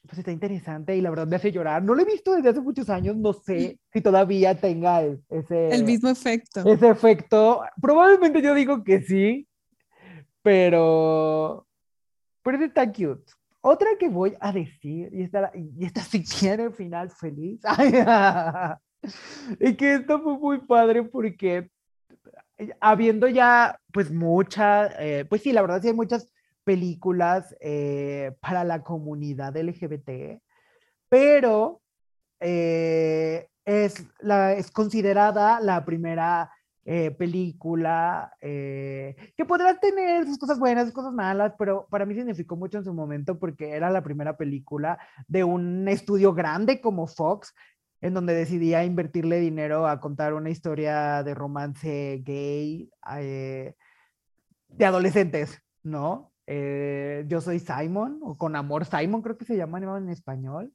pues está interesante y la verdad me hace llorar. No lo he visto desde hace muchos años, no sé si todavía tenga ese, El mismo efecto. ese efecto. Probablemente yo digo que sí, pero, pero está cute. Otra que voy a decir, y esta, y esta sí [laughs] tiene final feliz, y que esto fue muy padre porque eh, habiendo ya pues muchas, pues sí, la verdad sí hay muchas películas eh, para la comunidad LGBT, pero eh, es, la, es considerada la primera eh, película, eh, que podrá tener sus cosas buenas, sus cosas malas, pero para mí significó mucho en su momento porque era la primera película de un estudio grande como Fox, en donde decidía invertirle dinero a contar una historia de romance gay eh, de adolescentes, ¿no? yo soy Simon, o con amor Simon, creo que se llama en español.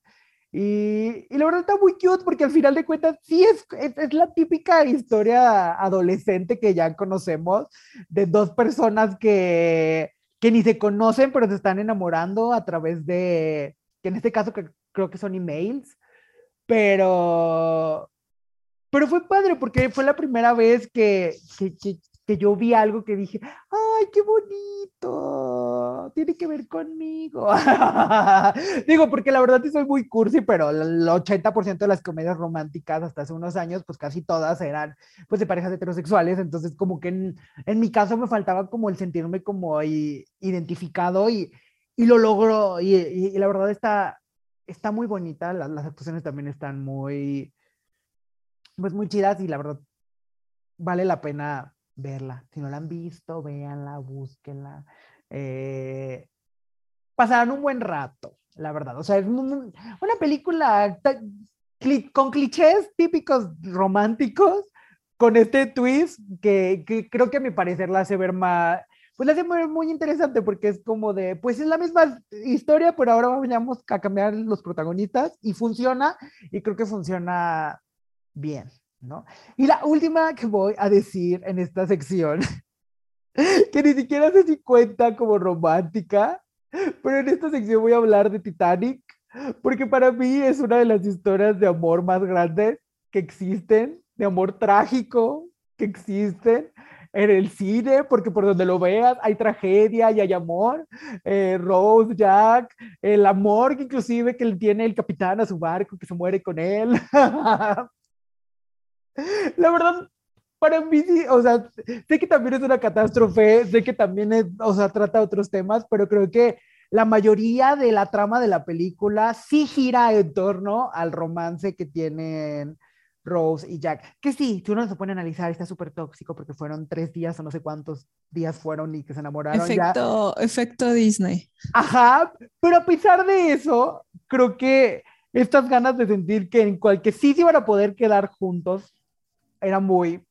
Y, y, la verdad está muy cute porque al final de cuentas sí es, es, la típica historia adolescente que ya conocemos de dos personas que, que ni se conocen pero se están enamorando a través de, que en este caso que, creo que son emails, pero, pero fue padre porque fue la primera vez que, que, que yo vi algo que dije, ¡ay, qué bonito! Tiene que ver conmigo. [laughs] Digo, porque la verdad soy muy cursi, pero el 80% de las comedias románticas hasta hace unos años, pues casi todas eran pues de parejas heterosexuales, entonces como que en, en mi caso me faltaba como el sentirme como identificado y, y lo logro, y, y, la verdad está, está muy bonita, las, las actuaciones también están muy, pues muy chidas y la verdad vale la pena verla. Si no la han visto, véanla, búsquenla. Eh, pasarán un buen rato, la verdad. O sea, es una película con clichés típicos románticos, con este twist que, creo que a mi parecer la hace ver más, pues la hace muy, muy interesante porque es como de, pues es la misma historia, pero ahora vamos a cambiar los protagonistas y funciona, y creo que funciona bien. ¿No? Y la última que voy a decir en esta sección, [laughs] que ni siquiera se si cuenta como romántica, pero en esta sección voy a hablar de Titanic, porque para mí es una de las historias de amor más grandes que existen, de amor trágico que existen en el cine, porque por donde lo veas hay tragedia y hay amor. Eh, Rose, Jack, el amor que inclusive que tiene el capitán a su barco, que se muere con él. [laughs] La verdad, para mí sí, o sea, sé que también es una catástrofe, sé que también es, o sea, trata otros temas, pero creo que la mayoría de la trama de la película sí gira en torno al romance que tienen Rose y Jack. Que sí, si uno se pone a analizar, está súper tóxico porque fueron tres días o no sé cuántos días fueron y que se enamoraron. Efecto, efecto Disney. Ajá, pero a pesar de eso, creo que estas ganas de sentir que en cualquier sí se iban a poder quedar juntos, era muy,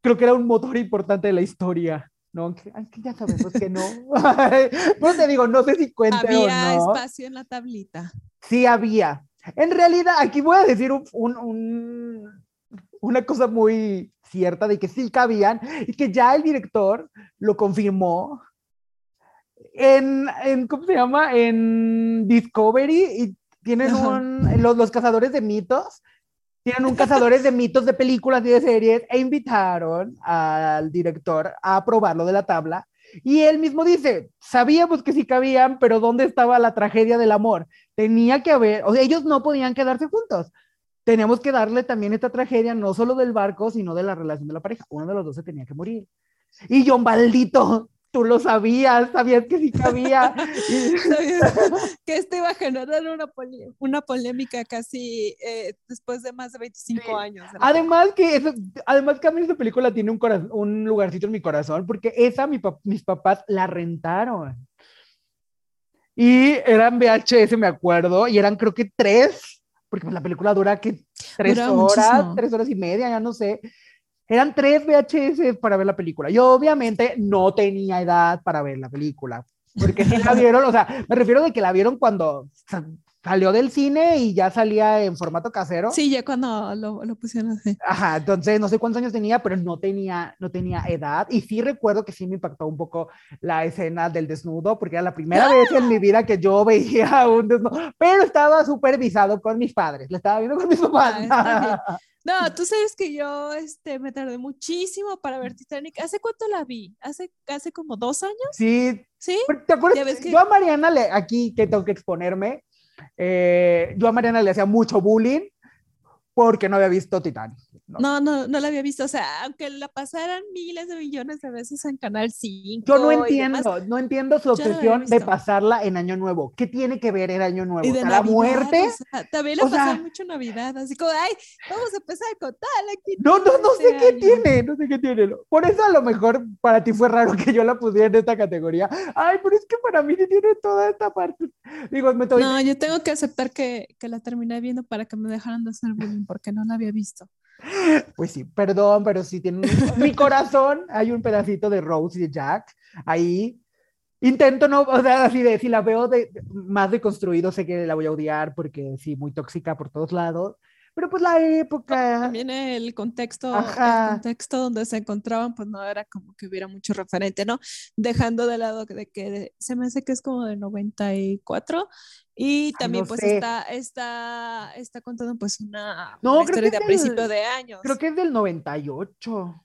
creo que era un motor importante de la historia, ¿no? Aunque, ya sabemos que no. [laughs] no te digo, no sé si cuenta o no. Había espacio en la tablita. Sí había. En realidad, aquí voy a decir un, un, una cosa muy cierta de que sí cabían y que ya el director lo confirmó en, en ¿cómo se llama? En Discovery y tienen un, los, los cazadores de mitos tienen un cazadores de mitos de películas y de series e invitaron al director a probarlo de la tabla. Y él mismo dice, sabíamos que sí cabían, pero ¿dónde estaba la tragedia del amor? Tenía que haber, o sea, ellos no podían quedarse juntos. Teníamos que darle también esta tragedia, no solo del barco, sino de la relación de la pareja. Uno de los dos se tenía que morir. Y John Maldito tú lo sabías, sabías que sí cabía. [laughs] que esto iba a generar una, una polémica casi eh, después de más de 25 años. Además que, además que a mí esta película tiene un, un lugarcito en mi corazón, porque esa mis papás la rentaron. Y eran VHS, me acuerdo, y eran creo que tres, porque pues la película dura que tres horas, tres horas y media, ya no sé. Eran tres VHS para ver la película. Yo obviamente no tenía edad para ver la película, porque si la vieron, o sea, me refiero de que la vieron cuando salió del cine y ya salía en formato casero. Sí, ya cuando lo, lo, pusieron así. Ajá, entonces no sé cuántos años tenía, pero no tenía, no tenía edad. Y sí recuerdo que sí me impactó un poco la escena del desnudo, porque era la primera vez en mi vida que yo veía [laughs] un desnudo, pero estaba supervisado con mis padres, le estaba viendo con mis papás. Ah, [laughs] no, tú sabes que yo este, me tardé muchísimo para ver Titanic. ¿Hace cuánto la vi? ¿Hace, hace como dos años? Sí. ¿Sí? ¿Te acuerdas? Yo a Mariana, le, aquí que tengo que exponerme, eh, yo a Mariana le hacía mucho bullying porque no había visto Titanic. No, no, no la había visto. O sea, aunque la pasaran miles de millones de veces en Canal 5. Yo no entiendo, no entiendo su la obsesión de pasarla en Año Nuevo. ¿Qué tiene que ver en Año Nuevo? y O de sea, la Navidad, muerte. o sea, también la o sea- mucho Navidad. Así como, ay, vamos a empezar con tal aquí. No, no, no sé qué año. tiene, no sé qué tiene. Por eso a lo mejor para ti fue raro que yo la pusiera en esta categoría. Ay, pero es que para mí tiene toda esta parte. Digo, me estoy... No, yo tengo que aceptar que, que la terminé viendo para que me dejaran de hacer bullying porque no la había visto. Pues sí, perdón, pero sí tiene mi corazón, hay un pedacito de Rose y de Jack ahí. Intento no, o sea, así de, si la veo de, más deconstruido, sé que la voy a odiar porque sí, muy tóxica por todos lados, pero pues la época, También el contexto, Ajá. el contexto donde se encontraban, pues no era como que hubiera mucho referente, ¿no? Dejando de lado de que se me hace que es como de 94 y también no pues sé. está, está, está contando pues una, No, una creo historia que de a principio de años. creo que es del 98.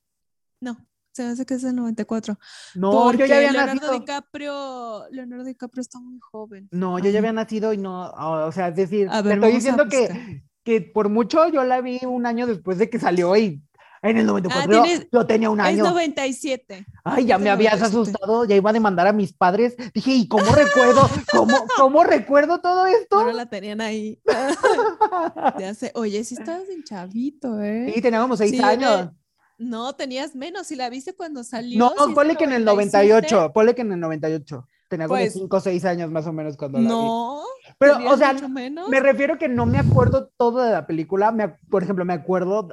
No, se hace que es del 94. No, porque yo ya había Leonardo nacido. DiCaprio, Leonardo DiCaprio está muy joven. No, yo ya había nacido y no, o sea, es decir, A te ver, estoy diciendo que, que por mucho yo la vi un año después de que salió y en el 94 Ah, tienes- yo tenía un Es año. 97. Ay, ya es me habías 97. asustado, ya iba a demandar a mis padres. Dije, ¿y cómo [laughs] recuerdo? ¿Cómo, cómo recuerdo todo esto? Ahora la tenían ahí. [laughs] Ya sé. Oye, sí estabas en chavito, ¿eh? Sí, tenía como seis Sí, años. No, tenías menos. Si la viste cuando salió. No, si es ponle que en el 97, 98, ponle que en el 98. Tenía como Pues- 5 o 6 años más o menos cuando la vi. No. Pero, o sea, menos. me refiero que no me acuerdo todo de la película. Me, por ejemplo, me acuerdo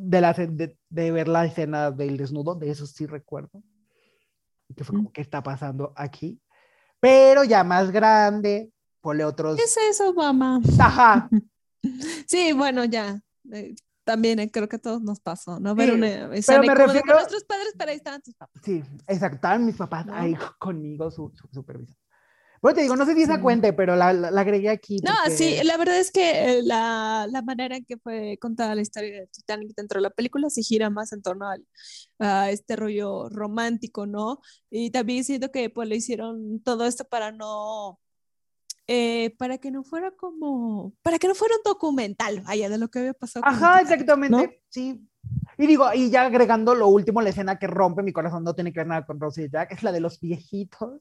de, la, de, de ver la escena del desnudo, de eso sí recuerdo. Que fue como, ¿qué está pasando aquí? Pero ya más grande, ponle otros. ¿Qué es eso, mamá? Ajá, [laughs] Sí, bueno, ya. eh, también eh, creo que a todos nos pasó, ¿no? Ver Sí, una escena me refiero- nuestros padres, pero ahí estaban tus papás. sí, exacto. Estaban mis papás ¿No? ahí conmigo, su, su supervisor. Bueno, te digo, no sé si esa cuente, pero la, la, la agregué aquí. No, porque- sí, la verdad es que eh, la, la manera en que fue contada la historia de Titanic dentro de la película se gira más en torno al, a este rollo romántico, ¿no? Y también siento que pues le hicieron todo esto para no, eh, para que no fuera como, para que no fuera un documental, vaya, de lo que había pasado. Ajá, Titanic, exactamente, ¿no? sí. Y digo, y ya agregando lo último, la escena que rompe mi corazón no tiene que ver nada con Rosy y Jack, es la de los viejitos.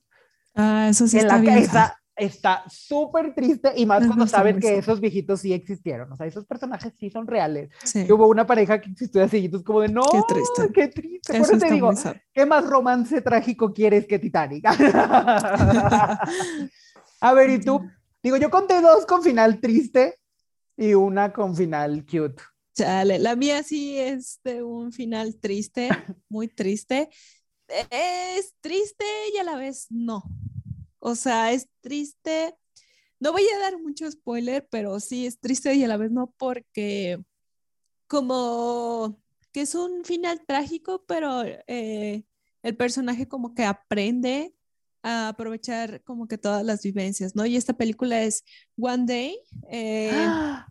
Ah, eso sí en está la bien. está súper triste y más Es cuando saben que esos viejitos sí existieron, o sea, esos personajes sí son reales. Sí, Que hubo una pareja que existió así, y tú es como de no, Qué triste. qué triste. eso Por eso te digo. ¿qué más romance trágico quieres que Titanic? [laughs] A ver, ¿y tú? Digo, yo conté dos con final triste y una con final cute. Chale, la mía sí es de un final triste, muy triste. Es triste y a la vez no. O sea, es triste. No voy a dar mucho spoiler, pero sí es triste y a la vez no porque como que es un final trágico, pero eh, el personaje como que aprende a aprovechar como que todas las vivencias, ¿no? Y esta película es One Day. eh, Ah,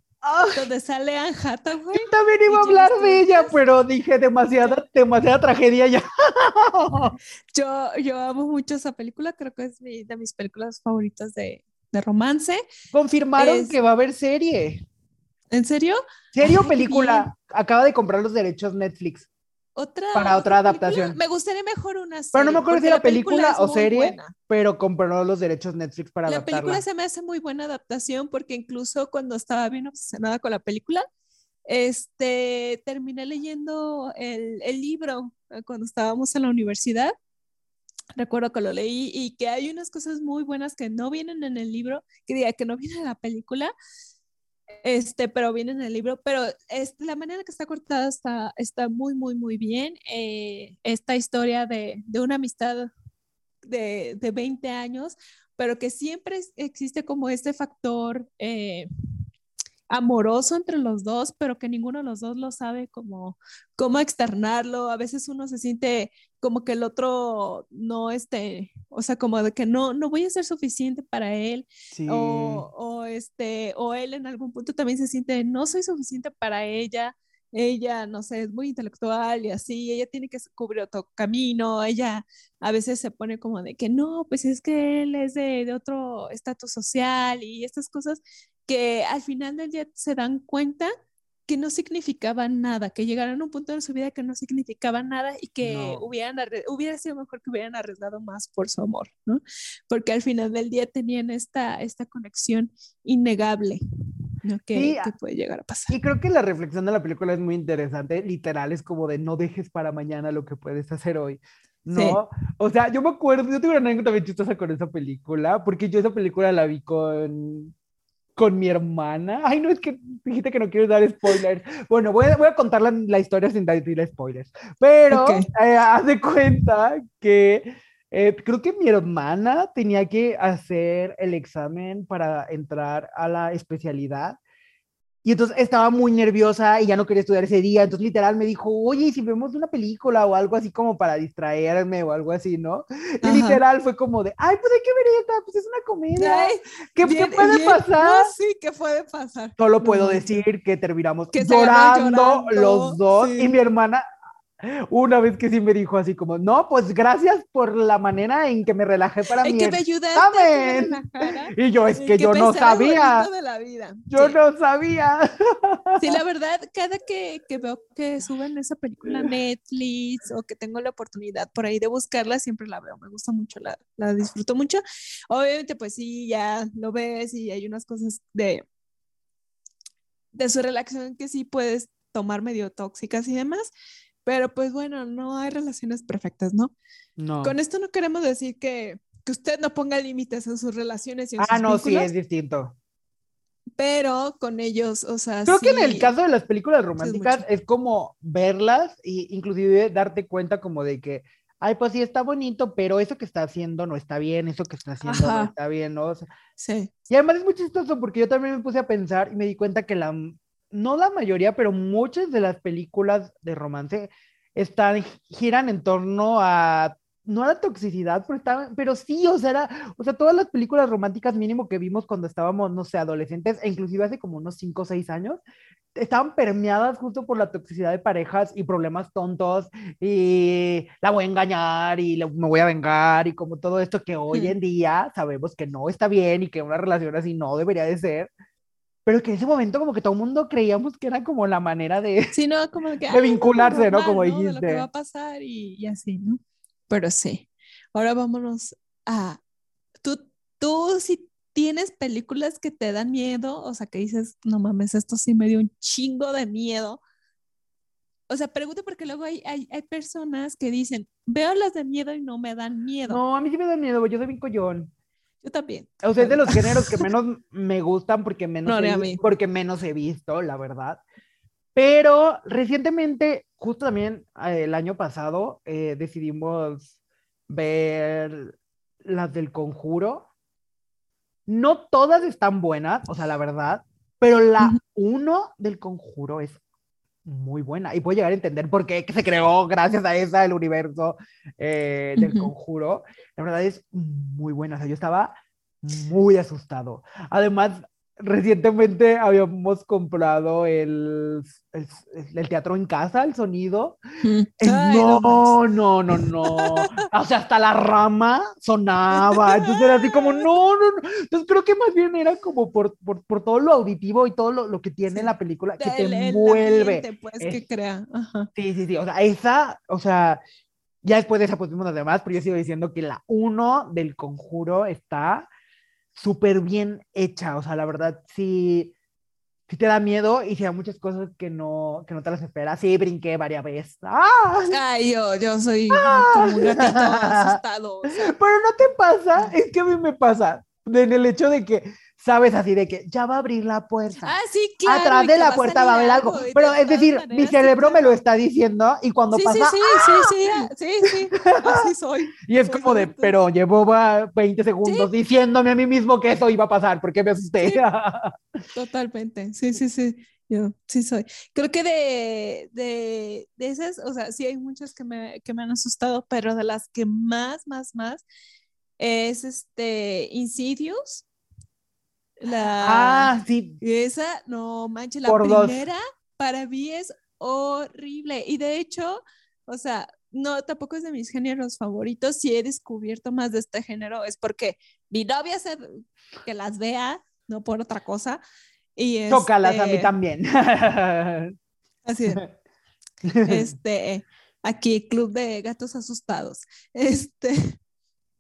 donde sale Anne Hathaway. yo también iba a ¿Y hablar de ella, pero dije demasiada, demasiada tragedia ya. [laughs] Yo, yo amo mucho esa película, creo que es mi- de mis películas favoritas de, de romance. Confirmaron Es- que va a haber serie. ¿En serio? ¿Serie o Ay, película? Acaba de comprar los derechos Netflix. Otra, Para otra película, adaptación. Me gustaría mejor una serie. Pero no me acuerdo si era película o serie, buena. pero compró los derechos Netflix para La adaptarla. película se me hace muy buena adaptación porque incluso cuando estaba bien obsesionada con la película, este, terminé leyendo el, el libro eh, cuando estábamos en la universidad. Recuerdo que lo leí y que hay unas cosas muy buenas que no vienen en el libro, que diga que no vienen en la película, este, pero vienen en el libro. Pero es, la manera que está cortada está, está muy, muy, muy bien. Eh, esta historia de, de una amistad de, de 20 años, pero que siempre existe como este factor eh, amoroso entre los dos, pero que ninguno de los dos lo sabe como cómo externarlo. A veces uno se siente como que el otro no esté, o sea, como de que no, no voy a ser suficiente para él, Sí. o, o este, o él en algún punto también se siente, no soy suficiente para ella, ella, no sé, es muy intelectual y así, ella tiene que cubrir otro camino, ella a veces se pone como de que no, pues es que él es de, de otro estatus social y estas cosas que al final del día se dan cuenta que no significaban nada, que llegaron a un punto de su vida que no significaban nada y que No. hubieran hubiera sido mejor que hubieran arriesgado más por su amor, ¿no? Porque al final del día tenían esta, esta conexión innegable, ¿no? Que, Sí, que puede llegar a pasar. Y creo que la reflexión de la película es muy interesante. Literal, es como de no dejes para mañana lo que puedes hacer hoy. ¿No? O sea, yo me acuerdo, yo tengo una anécdota bien chistosa con esa película, porque yo esa película la vi con, con mi hermana. Ay, no, es que dijiste que no quiero dar spoilers. Bueno, voy a, voy a contar la, la historia sin decir spoilers. Pero Ok. eh, haz de cuenta que eh, creo que mi hermana tenía que hacer el examen para entrar a la especialidad. Y entonces estaba muy nerviosa y ya no quería estudiar ese día. Entonces literal me dijo, oye, ¿y si vemos una película o algo así como para distraerme o algo así, ¿no? Y Ajá. literal fue como de, ay, pues hay que ver esta, pues es una comedia. Ay, ¿Qué, qué puede bien- pasar? no, sí, ¿qué puede pasar? Solo puedo decir que terminamos Que llorando, llorando, los dos. sí. Y mi hermana, una vez que sí me dijo así como, no, pues gracias por la manera en que me relajé para mi que me ayudaste que me examen". relajara. [laughs] Y yo, es y que yo no sabía. de la vida. Yo Sí. no sabía. Sí, la verdad, cada que, que veo que suben esa película a Netflix o que tengo la oportunidad por ahí de buscarla, siempre la veo. Me gusta mucho, la, la disfruto mucho. Obviamente, pues sí, ya lo ves y hay unas cosas de, de su relación que sí puedes tomar medio tóxicas y demás. Pero pues bueno, no hay relaciones perfectas, ¿no? No. Con esto no queremos decir que, que usted no ponga límites en sus relaciones y en Ah, sus no, sí, vínculos, es distinto. pero con ellos, o sea, Creo que en el sí- caso de las películas románticas mucho. es como verlas y inclusive darte cuenta como de que, ay, pues sí está bonito, pero eso que está haciendo no está bien, eso que está haciendo no Ajá. está bien, ¿no? O sea, Sí. y además es muy chistoso porque yo también me puse a pensar y me di cuenta que la, no la mayoría, pero muchas de las películas de romance están, giran en torno a, no a la toxicidad, pero, estaban- pero sí, o sea, era- o sea, todas las películas románticas mínimo que vimos cuando estábamos, no sé, adolescentes, e inclusive hace como unos 5 o 6 años, estaban permeadas justo por la toxicidad de parejas y problemas tontos y la voy a engañar y la- me voy a vengar y como todo esto que hoy en día sabemos que no está bien y que una relación así no debería de ser, pero que en ese momento como que todo el mundo creíamos que era como la manera de... Sí, no, como que... De vincularse, ¿no? normal, Como De lo que dijiste. va a pasar y, y así, ¿no? Pero sí. Ahora vámonos a... ¿Tú, tú si tienes películas que te dan miedo, o sea, que dices, no mames, esto sí me dio un chingo de miedo. O sea, pregunto porque luego hay, hay, hay personas que dicen, veo las de miedo y no me dan miedo. No, a mí sí me da miedo, yo soy bien collón. Yo también. O sea, es de los géneros que menos me gustan porque menos, No, he, mí. porque menos he visto, la verdad. Pero recientemente, justo también eh, el año pasado, eh, decidimos ver las del conjuro. No todas están buenas, o sea, la verdad, pero la uno del conjuro es muy buena y puedo llegar a entender por qué se creó gracias a esa el universo eh, del conjuro. La verdad es muy buena, o sea, yo estaba muy asustado. Además, recientemente habíamos comprado el, el, el teatro en casa, el sonido. Ay, no, manches. no, no, no. O sea, hasta la rama sonaba. Entonces era así como, no, no, no. Entonces creo que más bien era como por, por, por todo lo auditivo y todo lo, lo que tiene Sí. la película que te El- el envuelve. pues, que crea. Ajá. Sí, sí, sí. O sea, esa, o sea, ya después de esa pusimos las demás, pero yo sigo diciendo que la uno del conjuro está súper bien hecha. O sea, la verdad, sí, sí te da miedo y sí hay muchas cosas que no, que no te las esperas. Sí, brinqué varias veces. ¡Ah! Ay, yo, yo soy como un gatito asustado. o sea, Pero no te pasa, es que a mí me pasa, en el hecho de que sabes así de que ya va a abrir la puerta. ah, sí, claro. Atrás de la puerta va a haber algo. Pero es decir, mi sí, cerebro me lo está diciendo y cuando Sí, pasa, sí, sí, sí, sí, ah, sí, sí, [laughs] así soy. Y es como de, pero llevo va, 20 segundos diciéndome a mí mismo que eso iba a pasar, porque me asusté. [laughs] Totalmente, sí, sí, sí, yo sí soy. Creo que de, de, de esas, o sea, sí hay muchas que me, que me han asustado, pero de las que más, más, más es este Insidious. La, ah, sí. esa, no manches, la Por dos. primera para mí es horrible. Y de hecho, o sea, no, tampoco es de mis géneros favoritos. Si he descubierto más de este género es porque mi novia hace que las vea, no por otra cosa. Y Chócalas a mí este, también. [laughs] Así es. Este, aquí, Club de Gatos Asustados. Este,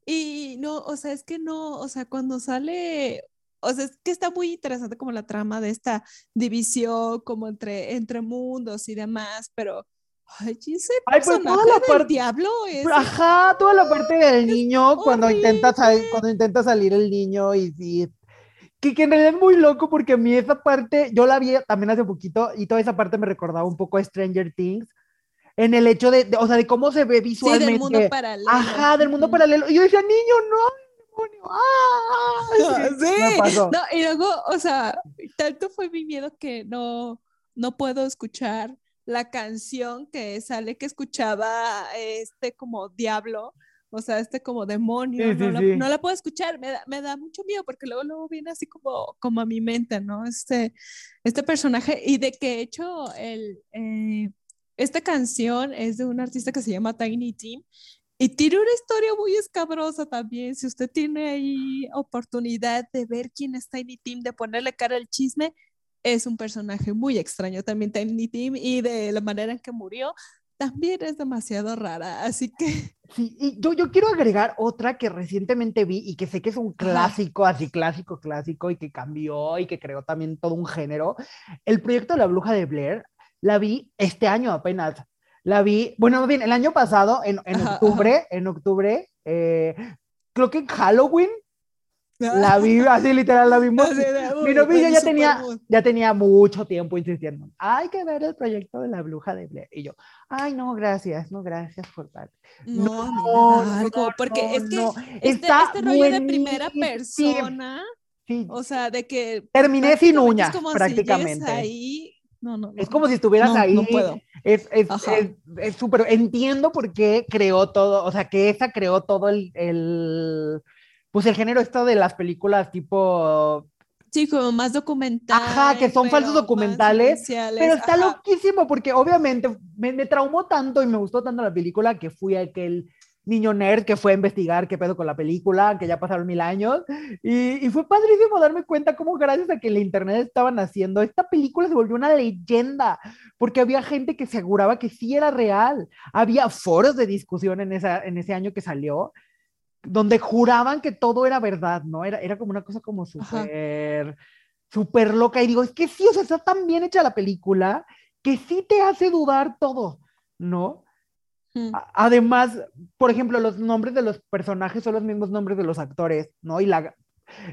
y no, o sea, es que no, o sea, cuando sale, o sea, es que está muy interesante como la trama de esta división como entre, entre mundos y demás, pero, ay, ese Ay, pues, toda la del parte- diablo es, Ajá, toda la parte del niño cuando intenta, sal- cuando intenta salir el niño y, y- que, que en realidad es muy loco porque a mí esa parte, yo la vi también hace poquito y toda esa parte me recordaba un poco a Stranger Things en el hecho de, de- o sea, de cómo se ve sí, visualmente. del mundo paralelo. Ajá, del mundo paralelo. Y yo decía, niño, no, demonio. ¡Ah! [laughs] Sí, Sí. No, y luego, o sea, tanto fue mi miedo que no, no puedo escuchar la canción que sale que escuchaba este como diablo, o sea, este como demonio, Sí, no, sí, la, sí. no la puedo escuchar, me da, me da mucho miedo porque luego, luego viene así como, como a mi mente, ¿no? Este, este personaje y de que hecho el, eh, esta canción es de un artista que se llama Tiny Tim y tiene una historia muy escabrosa también. Si usted tiene ahí oportunidad de ver quién es Tiny Tim, de ponerle cara al chisme, es un personaje muy extraño también Tiny Tim y de la manera en que murió también es demasiado rara. Así que [laughs] Sí, y yo, yo quiero agregar otra que recientemente vi y que sé que es un clásico, así clásico, clásico, y que cambió y que creó también todo un género. El proyecto de la bruja de Blair, la vi este año apenas. La vi, bueno, bien, el año pasado, en, en octubre, en octubre, eh, creo que en Halloween, la vi, así literal, la vimos. [laughs] Mi novio ya tenía, ya tenía mucho tiempo insistiendo. Hay que ver el proyecto de la bruja de Blair. Y yo, ay, no, gracias, no, gracias por tal. No, No, da algo, no, porque no, es que no. este, este rollo de primera persona, Sí, o sea, de que terminé sin prácticamente uñas, como si prácticamente. ahí. No, no, Es como si estuvieras No, ahí. no puedo. Es, es, Ajá. es, es súper. Entiendo por qué creó todo, o sea, que esa creó todo el, el. Pues el género esto de las películas tipo. Sí, como más documental. Ajá, que son falsos documentales, Pero está ajá. loquísimo porque obviamente me, me traumó tanto y me gustó tanto la película que fui aquel niño nerd que fue a investigar qué pedo con la película, que ya pasaron mil años. Y, y fue padrísimo darme cuenta cómo gracias a que el internet estaban haciendo, esta película se volvió una leyenda, porque había gente que aseguraba que sí era real. Había foros de discusión en, esa, en ese año que salió, donde juraban que todo era verdad, ¿no? Era, era como una cosa como súper, súper loca. Y digo, es que sí, o sea, está tan bien hecha la película que sí te hace dudar todo, ¿no? Mm. Además, por ejemplo, los nombres de los personajes son los mismos nombres de los actores, ¿no? Y la,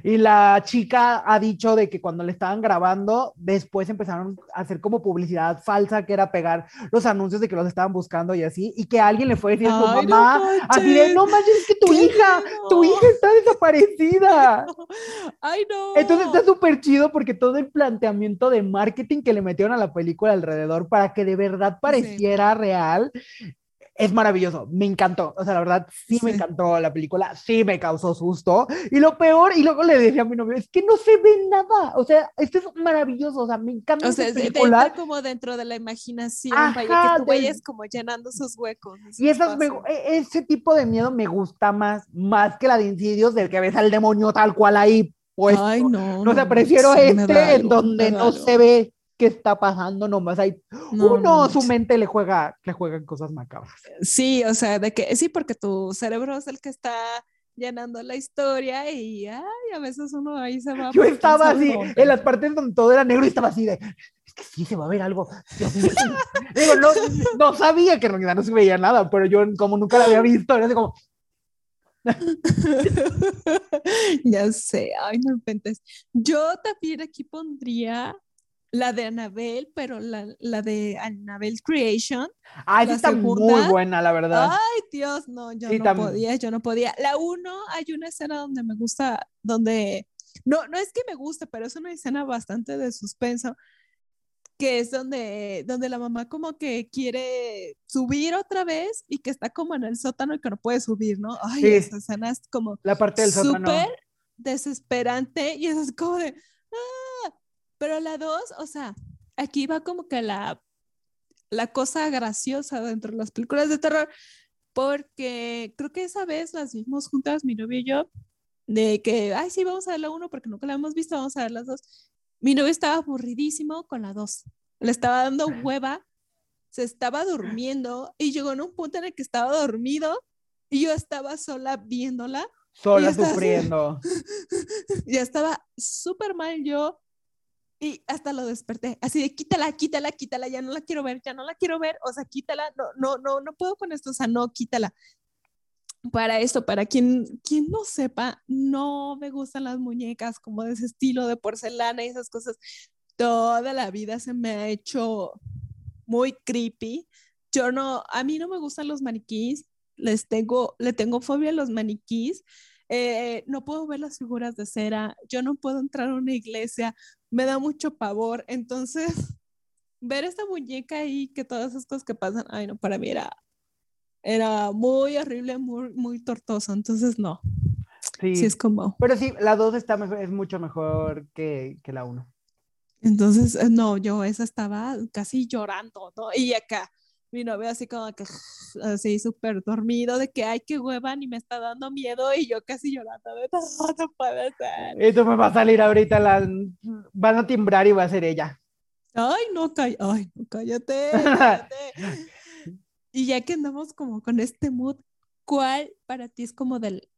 y la chica ha dicho de que cuando le estaban grabando, después empezaron a hacer como publicidad falsa, que era pegar los anuncios de que los estaban buscando y así, y que alguien le fue a decir a su Ay, no mamá, así de, no manches, es que tu hija, tu miedo". hija está desaparecida. [laughs] Ay, no. Entonces está súper chido porque todo el planteamiento de marketing que le metieron a la película alrededor para que de verdad pareciera real es maravilloso. Me encantó. O sea, la verdad, sí, me Sí. encantó la película. Sí me causó susto. Y lo peor, y luego le decía a mi novio, es que no se ve nada. O sea, esto es maravilloso. O sea, me encanta O sea, película. entra como dentro de la imaginación, Ajá, vaya, que tú vayas como llenando sus huecos. esos Y esas me- e- ese tipo de miedo me gusta más, más que la de Insidious, del que ves al demonio tal cual ahí. Pues, Ay, no. No sé, prefiero sí, me este en donde me no se ve qué está pasando, nomás hay No, uno, no, su mente le juega, le juegan cosas macabras. Sí, o sea, de que sí, porque tu cerebro es el que está llenando la historia y ay, a veces uno ahí se va. Yo estaba así, en las partes donde todo era negro y estaba así de, es que sí se va a ver algo. [laughs] Digo, no, no sabía que en realidad no se veía nada, pero yo como nunca la había visto, era así como, [laughs] ya sé, ay, no inventes. Yo también aquí pondría la de Annabelle, pero la, la de Annabelle Creation. ah, esa La está muy segunda, buena, la verdad. Ay, Dios, no, yo Sí, no podía, yo no podía. La uno, hay una escena donde me gusta, donde, no, no es que me guste, pero es una escena bastante de suspenso, que es donde, donde la mamá como que quiere subir otra vez y que está como en el sótano y que no puede subir, ¿no? Ay, Sí. esa escena es como La parte del sótano. súper desesperante y eso es como de, "Ah". Pero la dos, o sea, aquí va como que la, la cosa graciosa dentro de las películas de terror, porque creo que esa vez las vimos juntas, mi novio y yo, de que, ay, sí, vamos a ver la uno porque nunca la hemos visto, vamos a ver las dos. Mi novio estaba aburridísimo con la dos. Le estaba dando hueva, se estaba durmiendo y llegó en un punto en el que estaba dormido y yo estaba sola viéndola. Sola sufriendo. [laughs] Ya estaba súper mal yo y hasta lo desperté. Así de quítala, quítala, quítala, ya no la quiero ver, ya no la quiero ver, o sea, quítala, no, no, no, no puedo con esto, o sea, no, quítala. Para esto, para quien, quien no sepa, no me gustan las muñecas como de ese estilo de porcelana y esas cosas. Toda la vida se me ha hecho muy creepy. Yo no, a mí no me gustan los maniquís, les tengo, le tengo fobia a los maniquís. Eh, no puedo ver las figuras de cera, yo no puedo entrar a una iglesia, me da mucho pavor. Entonces, [laughs] ver esta muñeca ahí, que todas esas cosas que pasan, ay no, para mí era, era muy horrible, muy, muy tortoso. Entonces, no, Sí. sí es como, Pero sí, la 2 está mejor, es mucho mejor que, que la 1. entonces, eh, no, yo esa estaba casi llorando, ¿no? Y acá. Mi novio así como que [laughs] así súper dormido de que ay qué hueva ni me está dando miedo y yo casi llorando de [laughs] no, no puede ser. Esto me va a salir ahorita, la, van a timbrar y va a ser ella. Ay, no, cállate, ay, no, cállate, cállate. [laughs] Y ya que andamos como con este mood, ¿cuál para ti es como del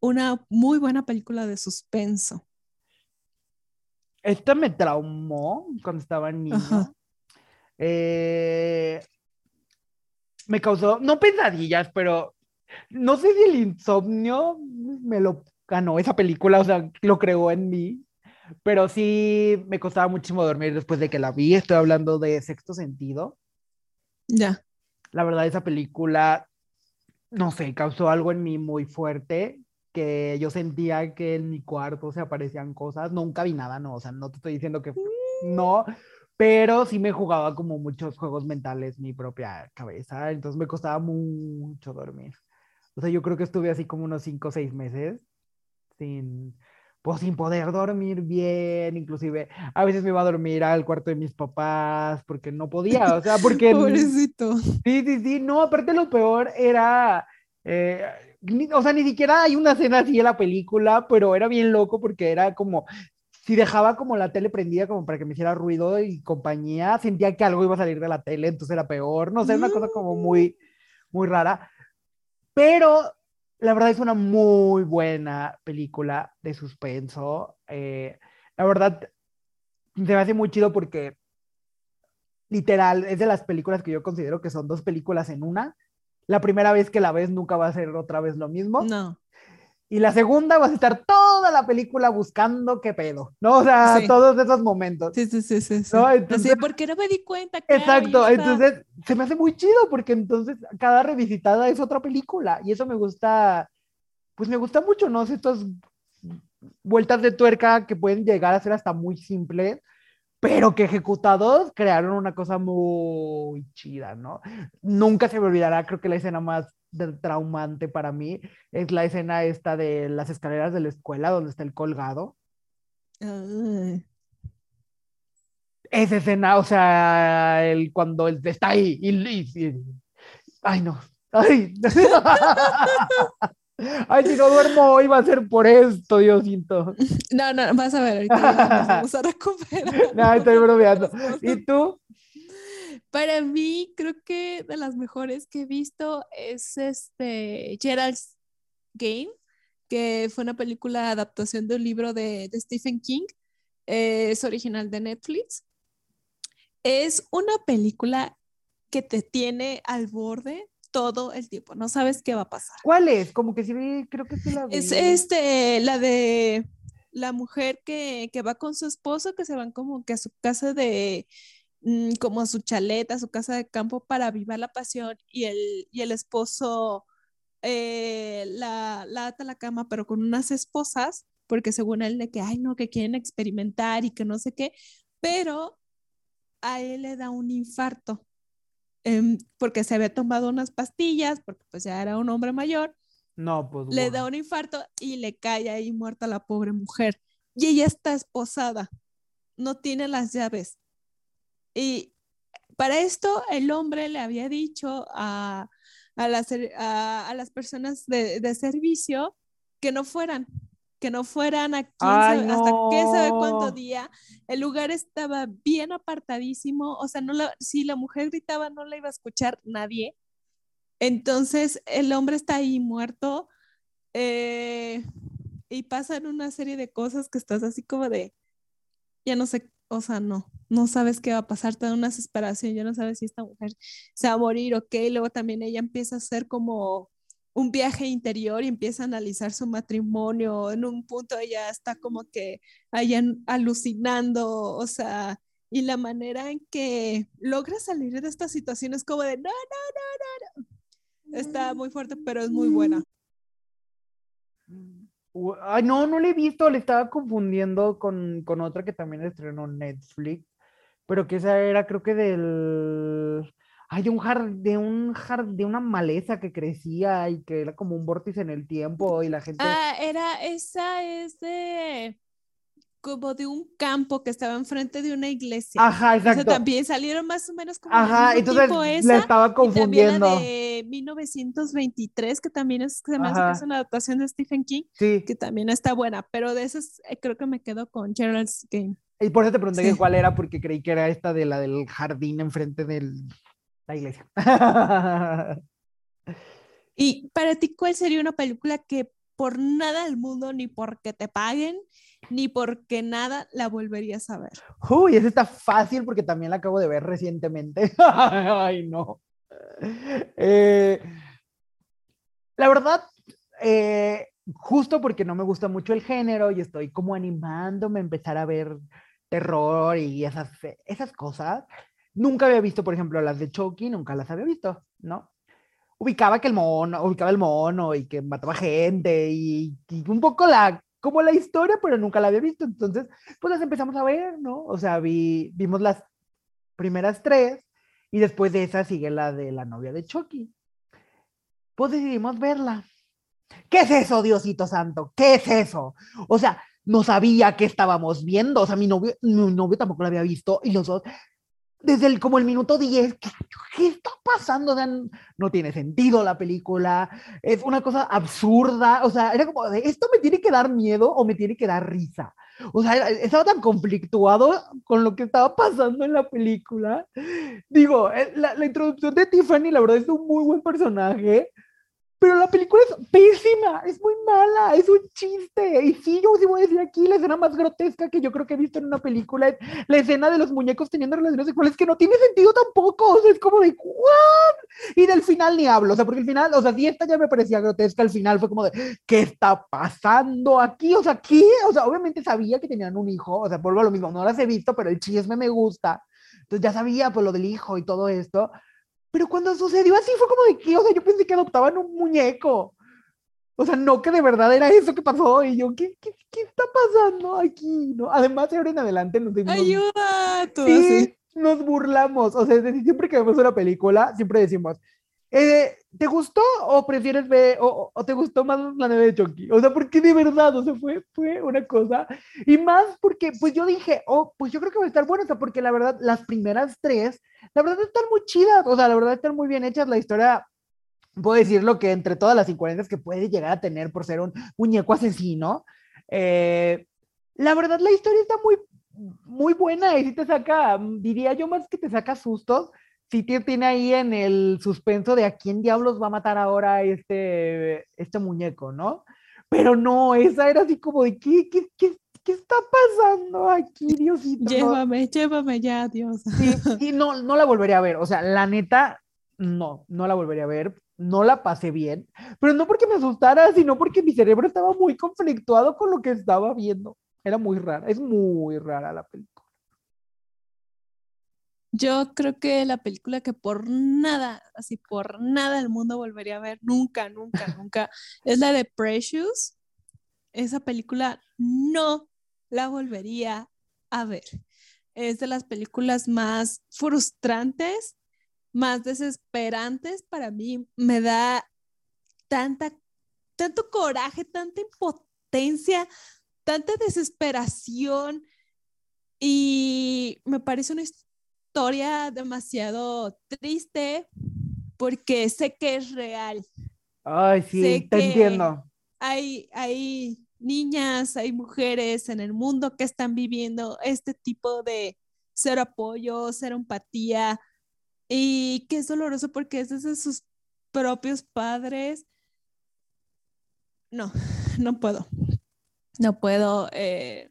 una muy buena película de suspenso? Esta me traumó cuando estaba niño. Eh, me causó, no pesadillas, pero no sé si el insomnio me lo ganó esa película, o sea, lo creó en mí, pero sí me costaba muchísimo dormir después de que la vi. Estoy hablando de Sexto Sentido. Ya. La verdad, esa película, no sé, causó algo en mí muy fuerte, que yo sentía que en mi cuarto se aparecían cosas. Nunca vi nada, no, o sea, no te estoy diciendo que no, pero sí me jugaba como muchos juegos mentales mi propia cabeza, entonces me costaba mucho dormir. O sea, yo creo que estuve así como unos 5 o 6 meses sin, pues sin poder dormir bien, inclusive a veces me iba a dormir al cuarto de mis papás porque no podía, o sea, [laughs] porque... Pobrecito. Sí, sí, sí, no, aparte lo peor era, eh, ni- o sea, ni siquiera hay una escena así en la película, pero era bien loco porque era como, si dejaba como la tele prendida como para que me hiciera ruido y compañía, sentía que algo iba a salir de la tele, entonces era peor, no sé, una cosa como muy, muy rara, pero la verdad es una muy buena película de suspenso, eh, la verdad se me hace muy chido porque literal, es de las películas que yo considero que son dos películas en una. La primera vez que la ves nunca va a ser otra vez lo mismo. No. Y la segunda vas a estar toda la película buscando qué pedo, ¿no? O sea, Sí. todos esos momentos. Sí, sí, sí, sí. No, Así entonces- de, ¿por qué no me di cuenta? Claro, Exacto, entonces se me hace muy chido porque entonces cada revisitada es otra película y eso me gusta, pues me gusta mucho, ¿no? Estas vueltas de tuerca que pueden llegar a ser hasta muy simples, pero que ejecutados crearon una cosa muy chida, ¿no? Nunca se me olvidará, creo que la escena más traumante para mí es la escena esta de las escaleras de la escuela donde está el colgado. Esa escena, o sea, el, cuando él está ahí y, y- y- ay no, ay, [laughs] [laughs] ay, si no duermo hoy va a ser por esto, Diosito. No, no, vas a ver, ahorita nos vamos a recuperar. [laughs] No, estoy bromeando. [laughs] ¿Y tú? Para mí, creo que de las mejores que he visto es este Gerald's Game, que fue una película adaptación de un libro de, de Stephen King. Eh, es original de Netflix. Es una película que te tiene al borde todo el tiempo. No sabes qué va a pasar. ¿Cuál es? Como que sí, creo que sí la vi. Es este, la de la mujer que, que va con su esposo, que se van como que a su casa de, mm, como a su chaleta, a su casa de campo para avivar la pasión y el, y el esposo eh, la, la ata a la cama, pero con unas esposas, porque según él de que, ay, no, que quieren experimentar y que no sé qué, pero a él le da un infarto. Em, porque se había tomado unas pastillas, porque pues ya era un hombre mayor, No, pues le da un infarto y le cae ahí muerta la pobre mujer. Y ella está esposada, no tiene las llaves. Y para esto el hombre le había dicho a, a, las, a las personas de, de servicio que no fueran, que no fueran a quién Ay, sabe- hasta qué sabe cuánto no. día. El lugar estaba bien apartadísimo, o sea, no la, si la mujer gritaba no la iba a escuchar nadie. Entonces el hombre está ahí muerto eh, y pasan una serie de cosas que estás así como de, ya no sé, o sea, no, no sabes qué va a pasar, te da una desesperación, ya no sabes si esta mujer se va a morir o qué, y luego también ella empieza a hacer como un viaje interior y empieza a analizar su matrimonio, en un punto ella está como que allá alucinando, o sea, y la manera en que logra salir de esta situación es como de, no, no, no, no, no. Está muy fuerte, pero es muy buena. Ay, no, no la he visto, le estaba confundiendo con, con otra que también estrenó Netflix, pero que esa era creo que del... Ay, de un jar, de un jar, de una maleza que crecía y que era como un vórtice en el tiempo y la gente... Ah, era, esa es de como de un campo que estaba enfrente de una iglesia. Ajá, O sea, exacto. también salieron más o menos como del Ajá, mismo entonces tipo la esa, estaba y también la confundiendo. de 1923, que también es, se me hace que Ajá. es una adaptación de Stephen King, Sí, que también está buena, pero de esas eh, creo que me quedo con Gerald's Game. y por eso te pregunté Sí. cuál era, porque creí que era esta de la del jardín enfrente de la iglesia. [laughs] Y para ti, ¿cuál sería una película que por nada del mundo, ni porque te paguen, ni porque nada, la volverías a ver? Uy, esa está fácil porque también la acabo de ver recientemente. [laughs] Ay, no. Eh, la verdad, eh, justo porque no me gusta mucho el género y estoy como animándome a empezar a ver terror y esas, esas cosas, nunca había visto, por ejemplo, las de Chucky, nunca las había visto, ¿no? Ubicaba que el mono, ubicaba el mono y que mataba gente y, un poco la, como la historia, pero nunca la había visto. Entonces, pues las empezamos a ver, ¿no? O sea, vi, vimos las primeras tres y después de esa sigue la de la novia de Chucky. Pues decidimos verla. ¿Qué es eso, Diosito Santo? ¿Qué es eso? O sea, no sabía qué estábamos viendo. O sea, mi novio, mi novio tampoco lo había visto y los desde el, como el minuto 10, ¿qué, qué está pasando? O sea, no tiene sentido la película, es una cosa absurda. O sea, era como ¿esto me tiene que dar miedo o me tiene que dar risa? O sea, estaba tan conflictuado con lo que estaba pasando en la película. Digo, eh, la, la introducción de Tiffany, la verdad, es un muy buen personaje. Pero la película es pésima, es muy mala, es un chiste. Y sí, yo sí voy a decir aquí la escena más grotesca que yo creo que he visto en una película es la escena de los muñecos teniendo relaciones sexuales que no tiene sentido tampoco. O sea, es como de ¿what? Y del final ni hablo, o sea, porque el final, o sea, si esta ya me parecía grotesca, el final fue como de ¿qué está pasando aquí? O sea, ¿qué? O sea, obviamente sabía que tenían un hijo, o sea, vuelvo a lo mismo, no las he visto, pero el chisme me gusta. Entonces ya sabía pues lo del hijo y todo esto. Pero cuando sucedió así fue como de que, o sea, yo pensé que adoptaban un muñeco. O sea, no que de verdad era eso que pasó. Y yo, ¿qué, qué, qué está pasando aquí? ¿No? Además, de ahora en adelante nos, nos- ¡Ayuda! Tú sí, así. nos burlamos. O sea, es decir, siempre que vemos una película, siempre decimos, eh, ¿te gustó o prefieres ver, o, o- te gustó más la nave de Chucky? O sea, porque de verdad, o sea, fue, fue una cosa. Y más porque, pues yo dije, oh, pues yo creo que va a estar bueno, o sea, porque la verdad, las primeras tres, la verdad están muy chidas, o sea, la verdad están muy bien hechas, la historia, puedo decirlo que entre todas las incoherencias que puede llegar a tener por ser un muñeco asesino, eh, la verdad la historia está muy, muy buena y si te saca, diría yo más que te saca sustos, te tiene ahí en el suspenso de a quién diablos va a matar ahora este, este muñeco, ¿no? Pero no, esa era así como de, ¿qué, qué, qué, qué está pasando aquí, Diosito? No, Llévame, llévame ya, Dios. Sí, [laughs] sí, no, no la volvería a ver. O sea, la neta, no, no la volvería a ver. No la pasé bien, pero no porque me asustara, sino porque mi cerebro estaba muy conflictuado con lo que estaba viendo. Era muy rara, es muy rara la película. Yo creo que la película que por nada, así por nada el mundo volvería a ver, nunca, nunca, [laughs] nunca, es la de Precious. Esa película no la volvería a ver. Es de las películas más frustrantes, más desesperantes para mí. Me da tanta, tanto coraje, tanta impotencia, tanta desesperación y me parece una historia demasiado triste porque sé que es real. Ay, sí, Sé te entiendo. Hay, hay niñas, hay mujeres en el mundo que están viviendo este tipo de cero apoyo, cero empatía y que es doloroso porque es desde sus propios padres. No, no puedo. No puedo. Eh,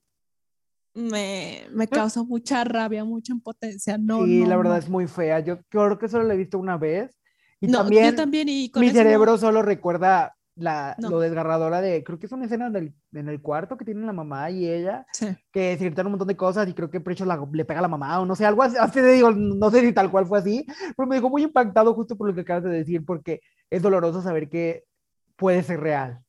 me, me causa mucha rabia, mucha impotencia. No, sí, no, la verdad no. es muy fea. Yo creo que solo la he visto una vez. Y No, también, yo también y con mi eso no- cerebro solo recuerda la, No. lo desgarradora de, creo que es una escena en el, en el cuarto que tienen la mamá y ella, Sí. que se gritan un montón de cosas y creo que Precho la- le pega a la mamá o no sé, algo así, así te digo, no sé si tal cual fue así, pero me dejó muy impactado justo por lo que acabas de decir, porque es doloroso saber que puede ser real,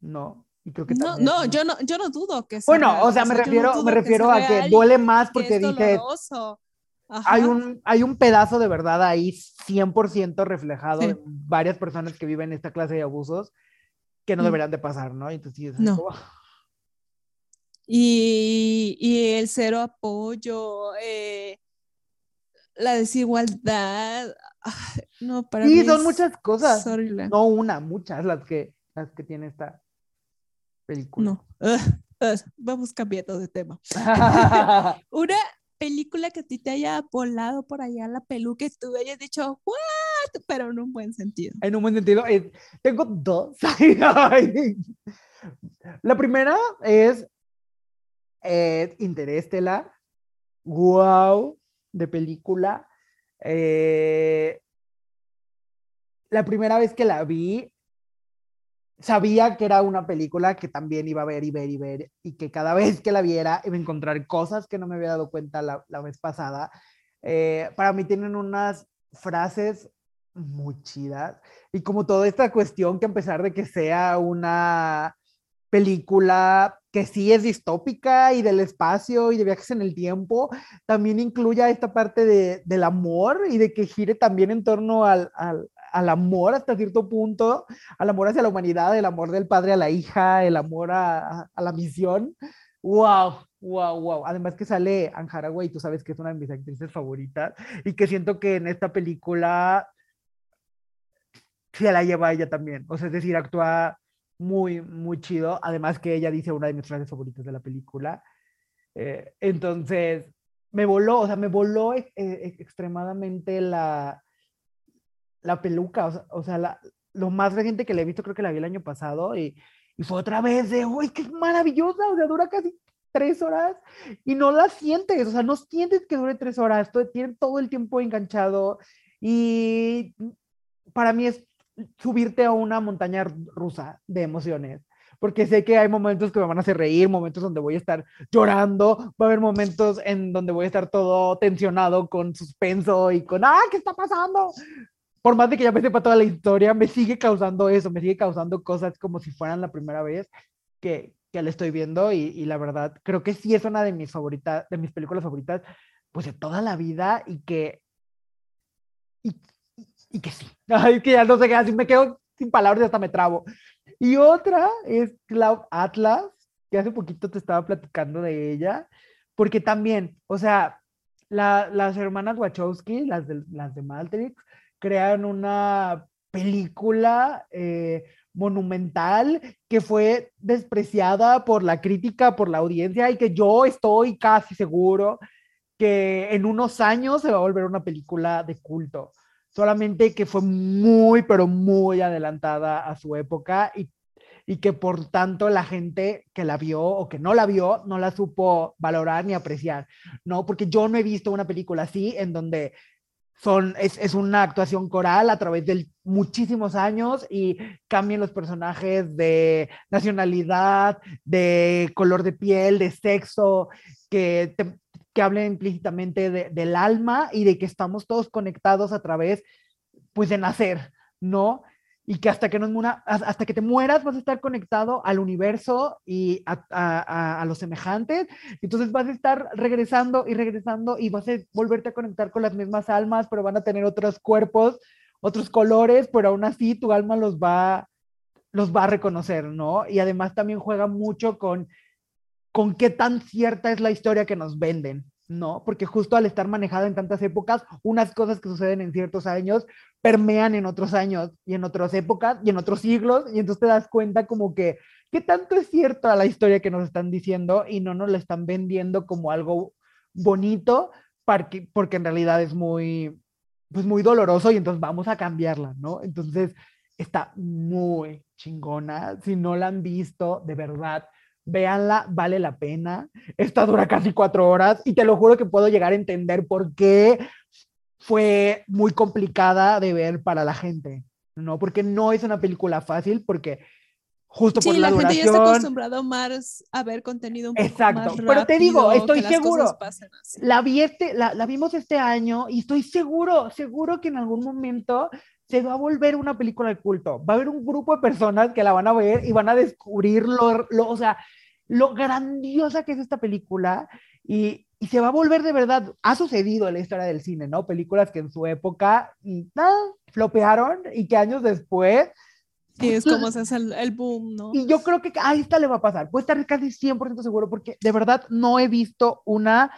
¿no? Y creo que No, también no, yo no, yo no dudo que sea Bueno, o sea, me refiero, me refiero a que duele más que porque doloroso. hay un, hay un pedazo de verdad ahí 100% reflejado Sí. de varias personas que viven esta clase de abusos que no Mm. deberían de pasar, ¿no? Entonces, No. como- Y, y el cero apoyo, eh, la desigualdad. no, para Sí, mí son es- muchas cosas. horrible. No una, muchas las que, las que tiene esta película. No. [laughs] Ugh, ugh, vamos cambiando de tema. [laughs] [laughs] Una película que a ti te haya volado por allá la peluca y tú hayas dicho, ¿what? Pero en un buen sentido. en un buen sentido, eh, tengo dos. La primera es eh, Interestelar. Wow, de película. Eh, la primera vez que la vi, sabía que era una película que también iba a ver y ver y ver, y que cada [laughs] vez que la viera iba a encontrar cosas que no me había dado cuenta la, la vez pasada. Eh, para mí tienen unas frases muy chidas, y como toda esta cuestión que a pesar de que sea una película que sí es distópica y del espacio y de viajes en el tiempo, también incluya esta parte de, del amor y de que gire también en torno al, al, al amor hasta cierto punto, al amor hacia la humanidad, el amor del padre a la hija, el amor a, a- la misión. ¡Wow! ¡Wow! ¡Wow! Además que sale Anne Hathaway, tú sabes que es una de mis actrices favoritas y que siento que en esta película se la lleva ella también. O sea, es decir, actúa muy, muy chido. Además que ella dice una de mis frases favoritas de la película. Eh, entonces, me voló, o sea, me voló eh, extremadamente la, la peluca, o sea, o sea, la- lo más reciente que le he visto, creo que la vi el año pasado y, y fue otra vez de, uy, qué maravillosa, o sea, dura casi tres horas y no la sientes, o sea, no sientes que dure tres horas, todo, tiene todo el tiempo enganchado y para mí es subirte a una montaña rusa de emociones. Porque sé que hay momentos que me van a hacer reír, momentos donde voy a estar llorando, va a haber momentos en donde voy a estar todo tensionado con suspenso y con, ¡ah, qué está pasando! Por más de que ya me sepa toda la historia, me sigue causando eso, me sigue causando cosas como si fueran la primera vez que, que la estoy viendo y, y la verdad, creo que sí es una de mis favoritas, de mis películas favoritas, pues de toda la vida y que, y, y- que sí, [laughs] Ay, que ya no sé qué, así me quedo sin palabras y hasta me trabo. Y otra es Cloud Atlas, que hace poquito te estaba platicando de ella, porque también, o sea, la- las hermanas Wachowski, las de, las de Matrix, crearon una película eh, monumental que fue despreciada por la crítica, por la audiencia y que yo estoy casi seguro que en unos años se va a volver una película de culto. Solamente que fue muy, pero muy adelantada a su época y, y que por tanto la gente que la vio o que no la vio no la supo valorar ni apreciar, ¿no? Porque yo no he visto una película así en donde son, es, es una actuación coral a través de muchísimos años y cambian los personajes de nacionalidad, de color de piel, de sexo, que, que hablen implícitamente de, del alma y de que estamos todos conectados a través, pues, de nacer, ¿no? Y que hasta que, nos mura, hasta que te mueras vas a estar conectado al universo y a, a los semejantes. Entonces vas a estar regresando y regresando y vas a volverte a conectar con las mismas almas, pero van a tener otros cuerpos, otros colores, pero aún así tu alma los va, los va a reconocer, ¿no? Y además también juega mucho con, con qué tan cierta es la historia que nos venden, ¿no? Porque justo al estar manejada en tantas épocas, unas cosas que suceden en ciertos años permean en otros años y en otras épocas y en otros siglos, y entonces te das cuenta como que qué tanto es cierto a la historia que nos están diciendo y no nos la están vendiendo como algo bonito porque, porque en realidad es muy, pues muy doloroso y entonces vamos a cambiarla, ¿no? Entonces está muy chingona. Si no la han visto, de verdad, véanla, vale la pena. Esta dura casi cuatro horas y te lo juro que puedo llegar a entender por qué fue muy complicada de ver para la gente, ¿no? Porque no es una película fácil, porque justo por la, la gente ya está acostumbrado más a ver contenido un poco Exacto, más pero te digo, estoy seguro, la, vi este, la, la vimos este año y estoy seguro, seguro que en algún momento se va a volver una película de culto. Va a haber un grupo de personas que la van a ver y van a descubrir lo, lo o sea, lo grandiosa que es esta película y, y, se va a volver de verdad. Ha sucedido en la historia del cine, ¿no? Películas que en su época ah, flopearon y que años después Sí, es como se hace el, el, boom, ¿no? Y yo creo que a esta le va a pasar. Puedo estar casi 100% seguro porque de verdad no he visto una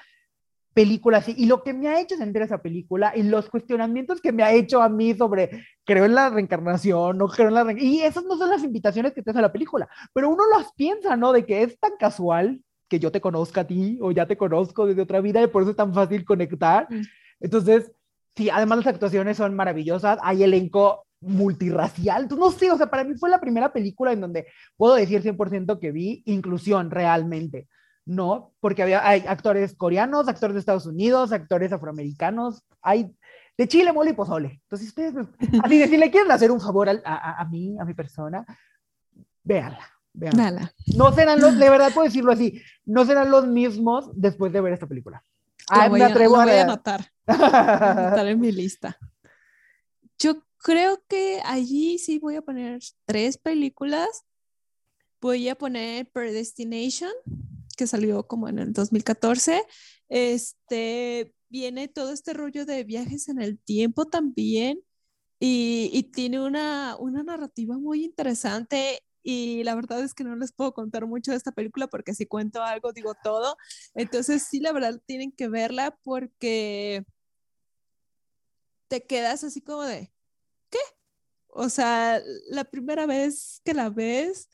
película así. Y lo que me ha hecho sentir esa película y los cuestionamientos que me ha hecho a mí sobre creo en la reencarnación, no creo en la reencarnación. Y esas no son las invitaciones que te hace la película, pero uno las piensa, ¿no? De que es tan casual que yo te conozca a ti o ya te conozco desde otra vida y por eso es tan fácil conectar. Mm. Entonces, sí, además las actuaciones son maravillosas. Hay elenco multirracial. Entonces, no sé, o sea, para mí fue la primera película en donde puedo decir 100% que vi inclusión realmente, ¿no? Porque había, hay actores coreanos, actores de Estados Unidos, actores afroamericanos, hay de Chile, mole y pozole. Entonces, ustedes, así si le quieren hacer un favor a, a, a mí, a mi persona, véanla. No serán los, de verdad puedo decirlo así, no serán los mismos después de ver esta película. Ah, me atrevo a, a, voy a anotar. [laughs] voy a anotar en mi lista. Yo creo que allí sí voy a poner tres películas. Voy a poner Predestination, que salió como en el 2014. Este viene todo este rollo de viajes en el tiempo también. Y, y tiene una, una narrativa muy interesante y la verdad es que no les puedo contar mucho de esta película porque si cuento algo digo todo. Entonces sí, la verdad tienen que verla porque te quedas así como de, ¿qué? O sea, la primera vez que la ves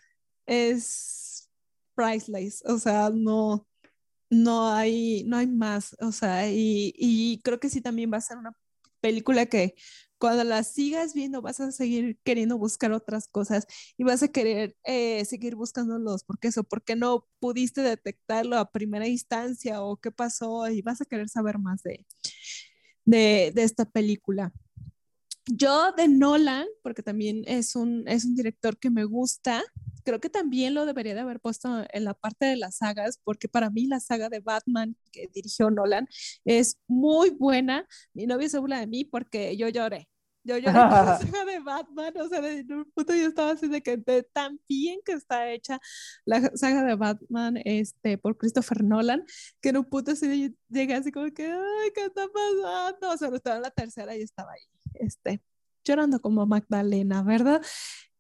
es priceless, o sea, no, no hay, no hay más, o sea, y, y creo que sí también va a ser una película que cuando la sigas viendo vas a seguir queriendo buscar otras cosas y vas a querer eh, seguir buscándolos, porque eso, porque no pudiste detectarlo a primera instancia o qué pasó y vas a querer saber más de, de, de esta película. Yo de Nolan, porque también es un, es un director que me gusta, creo que también lo debería de haber puesto en la parte de las sagas, porque para mí la saga de Batman que dirigió Nolan es muy buena. Mi novio se burla de mí porque yo lloré. Yo lloré con la [laughs] saga de Batman, o sea, de un punto yo estaba así de que de tan bien que está hecha la saga de Batman este, por Christopher Nolan, que en un punto así llegué así como que, ay, ¿qué está pasando? O sea, estaba en la tercera y estaba ahí este, llorando como Magdalena, ¿verdad?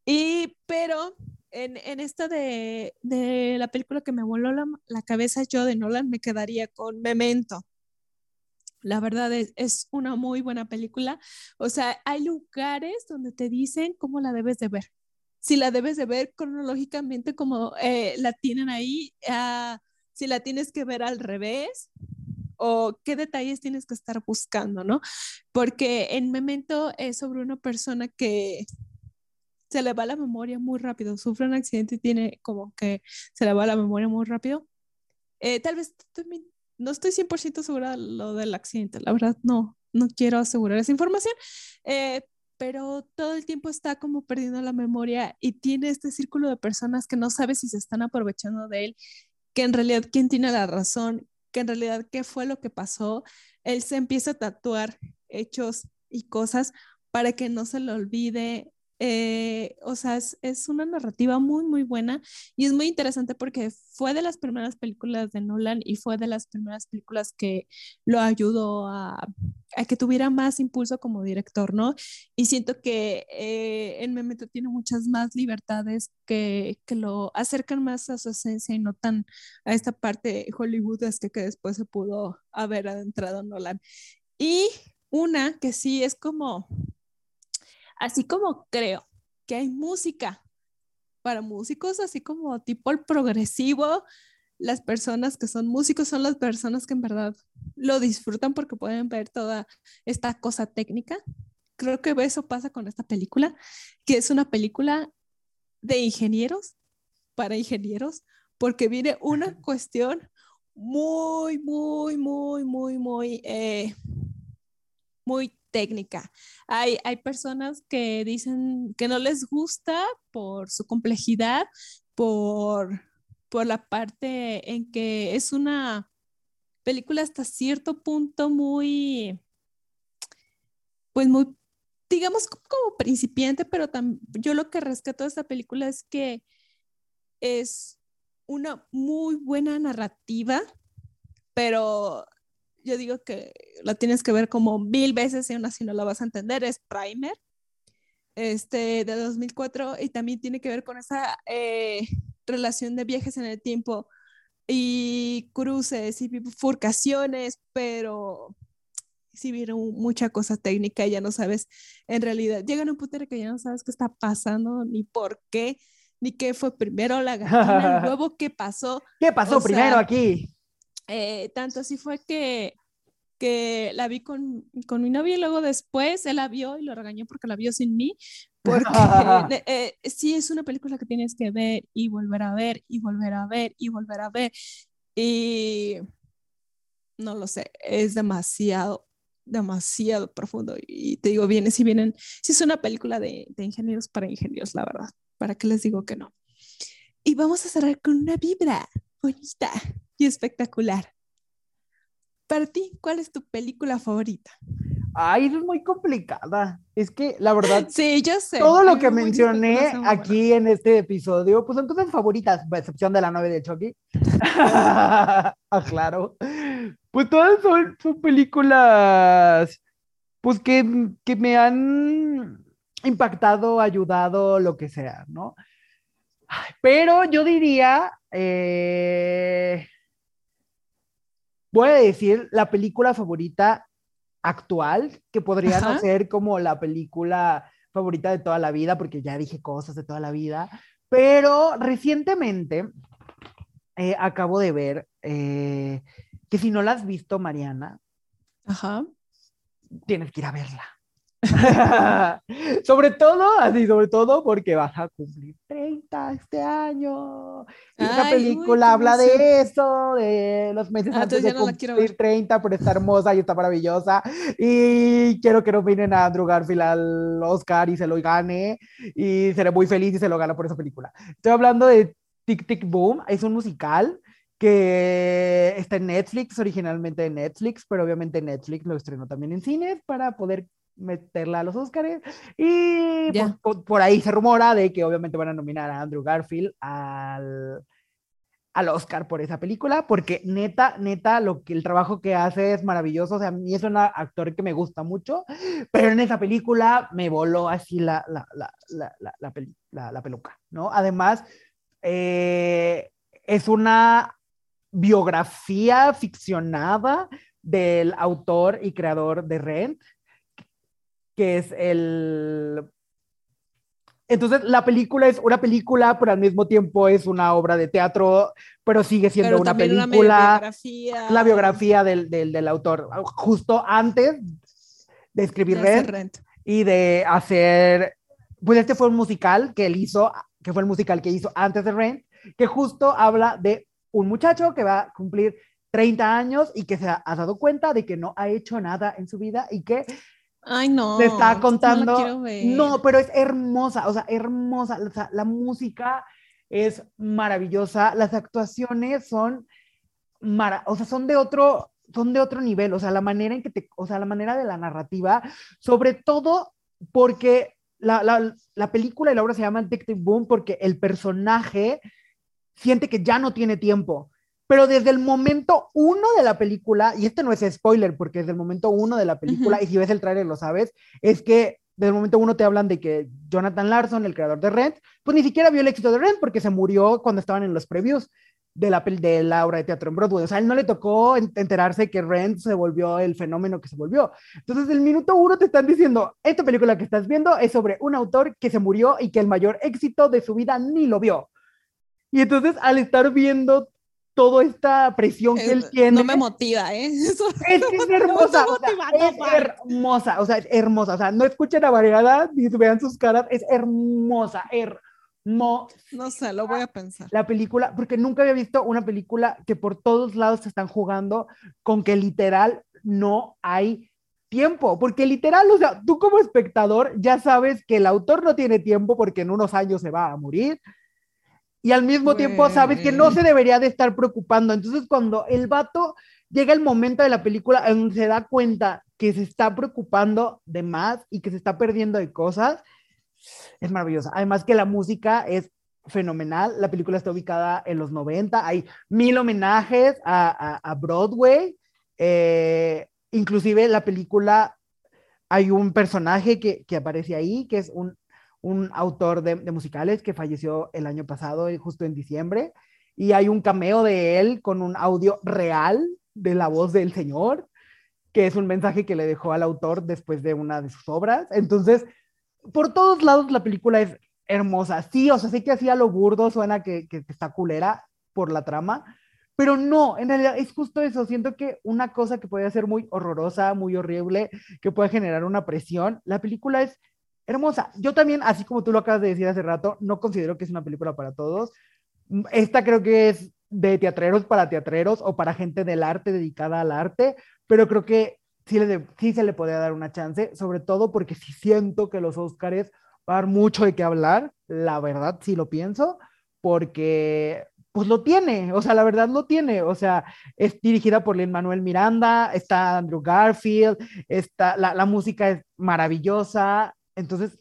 Y, pero en, en esta de, de, la película que me voló la, la, cabeza yo de Nolan, me quedaría con Memento. La verdad es, es una muy buena película. O sea, hay lugares donde te dicen cómo la debes de ver. Si la debes de ver cronológicamente como eh, la tienen ahí, uh, si la tienes que ver al revés, o qué detalles tienes que estar buscando, ¿no? Porque en Memento es sobre una persona que se le va la memoria muy rápido, sufre un accidente y tiene como que se le va la memoria muy rápido. Eh, tal vez no estoy 100% segura de lo del accidente, la verdad no, no quiero asegurar esa información, eh, pero todo el tiempo está como perdiendo la memoria y tiene este círculo de personas que no sabe si se están aprovechando de él, que en realidad quién tiene la razón, que en realidad qué fue lo que pasó, él se empieza a tatuar hechos y cosas para que no se le olvide. Eh, o sea, es, es, una narrativa muy, muy buena y es muy interesante porque fue de las primeras películas de Nolan y fue de las primeras películas que lo ayudó a, a que tuviera más impulso como director, ¿no? Y siento que eh, en Memento tiene muchas más libertades que, que, lo acercan más a su esencia y no tan a esta parte Hollywood que, que después se pudo haber adentrado Nolan. Y una que sí es como, así como creo que hay música para músicos, así como tipo el progresivo, las personas que son músicos son las personas que en verdad lo disfrutan porque pueden ver toda esta cosa técnica. Creo que eso pasa con esta película, que es una película de ingenieros para ingenieros, porque viene una cuestión muy, muy, muy, muy, muy, eh, muy técnica. Hay, hay personas que dicen que no les gusta por su complejidad, por, por la parte en que es una película hasta cierto punto muy, pues muy, digamos como principiante, pero yo lo que rescato de esta película es que es una muy buena narrativa, pero yo digo que la tienes que ver como mil veces y aún así no la vas a entender. Es Primer, este, de 2004, y también tiene que ver con esa eh, relación de viajes en el tiempo y cruces y bifurcaciones, pero si vieron mucha cosa técnica ya no sabes, en realidad, llegan a un punto que ya no sabes qué está pasando, ni por qué, ni qué fue primero la gallina, el [laughs] huevo, qué pasó. ¿Qué pasó primero aquí? Eh, tanto así fue que, que la vi con, con, mi novio y luego después él la vio y lo regañó porque la vio sin mí. Porque [laughs] eh, sí es una película que tienes que ver y volver a ver y volver a ver y volver a ver. Y no lo sé, es demasiado, demasiado profundo. Y te digo, viene, si vienen, si es una película de, de ingenieros para ingenieros, la verdad. ¿Para qué les digo que no? Y vamos a cerrar con una vibra bonita y espectacular. Para ti, ¿cuál es tu película favorita? Ay, es muy complicada. Es que la verdad. [laughs] Sí, yo sé. Todo lo que mencioné aquí en este episodio, pues son cosas favoritas, a excepción de la novia de Chucky. [laughs] ah, claro. Pues todas son, son películas, pues que, que me han impactado, ayudado, lo que sea, ¿no? Pero yo diría, eh, voy a decir la película favorita actual, que podría no ser como la película favorita de toda la vida, porque ya dije cosas de toda la vida, pero recientemente eh, acabo de ver eh, que si no la has visto, Mariana, tienes que ir a verla. [laughs] sobre todo, así, sobre todo porque vas a cumplir 30 este año. Y esa película habla de eso, de los meses ah, antes de cumplir 30, pero está hermosa y está maravillosa. Y quiero que nominen a Andrew Garfield al Oscar y se lo gane. Y seré muy feliz y se lo gana por esa película. Estoy hablando de Tic Tic Boom, es un musical que está en Netflix, originalmente en Netflix, pero obviamente Netflix lo estrenó también en cines para poder meterla a los Oscars. Y pues, por, ahí se rumora de que obviamente van a nominar a Andrew Garfield al, al Oscar por esa película, porque neta, neta, lo que, el trabajo que hace es maravilloso. O sea, a mí es un actor que me gusta mucho, pero en esa película me voló así la, la, la, la, la peluca, ¿no? Además, eh, es una biografía ficcionada del autor y creador de Rent, que es el... Entonces, la película es una película, pero al mismo tiempo es una obra de teatro, pero sigue siendo una película. biografía. La biografía del, del, del, autor, justo antes de escribir Rent, y de hacer. Pues este fue un musical que él hizo, que fue el musical que hizo antes de Rent, que justo habla de un muchacho que va a cumplir 30 años y que se ha, ha dado cuenta de que no ha hecho nada en su vida y que Ay, no. Te está contando. No, pero es hermosa, o sea, hermosa. O sea, la música es maravillosa, las actuaciones son, mara o sea, son de otro, son de otro nivel, o sea, la manera en que te, o sea, la manera de la narrativa, sobre todo porque la, la, la película y la obra se llama Detective Boom porque el personaje siente que ya no tiene tiempo pero desde el momento uno de la película, y este no es spoiler, porque desde el momento uno de la película, y si ves el tráiler lo sabes, es que desde el momento uno te hablan de que Jonathan Larson, el creador de Rent, pues ni siquiera vio el éxito de Rent porque se murió cuando estaban en los previews. de la, de la obra de teatro en Broadway. O sea, a él no le tocó enterarse que Rent se volvió el fenómeno que se volvió. Entonces, el minuto uno te están diciendo, esta película que estás viendo es sobre un autor que se murió y que el mayor éxito de su vida ni lo vio. Y entonces, al estar viendo toda esta presión que él tiene. No me motiva, ¿eh? [laughs] es que es hermosa. o sea, es hermosa, o sea, es hermosa. O sea, no escuchen a variedad ni vean sus caras, es hermosa, hermosa. No sé, lo voy a pensar. La película, porque nunca había visto una película que por todos lados se están jugando con que literal no hay tiempo, porque literal, o sea, tú como espectador ya sabes que el autor no tiene tiempo porque en unos años se va a morir y al mismo tiempo sabes que no se debería de estar preocupando. Entonces, cuando el vato llega el momento de la película en se da cuenta que se está preocupando de más y que se está perdiendo de cosas, es maravillosa. Además que la música es fenomenal. La película está ubicada en los 90. Hay mil homenajes a, Broadway. Eh, inclusive la película hay un personaje que, aparece ahí, que es un, autor de, musicales que falleció el año pasado, justo en diciembre. Y hay un cameo de él con un audio real de la voz del señor, que es un mensaje que le dejó al autor después de una de sus obras. Entonces, por todos lados la película es hermosa. Sí, o sea, sí que hacía lo burdo, suena que, que, está culera por la trama, pero no, en realidad es justo eso. Siento que una cosa que puede ser muy horrorosa, muy horrible, que puede generar una presión, la película es hermosa. Yo también, así como tú lo acabas de decir hace rato, no considero que es una película para todos. Esta creo que es de teatreros para teatreros o para gente del arte dedicada al arte, pero creo que sí, le, sí se le podría dar una chance, sobre todo porque sí siento que los Óscares va a dar mucho de qué hablar, la verdad sí lo pienso, porque pues lo tiene, o sea, la verdad lo tiene, o sea, es dirigida por Lin Manuel Miranda, está Andrew Garfield, está, la, la música es maravillosa, entonces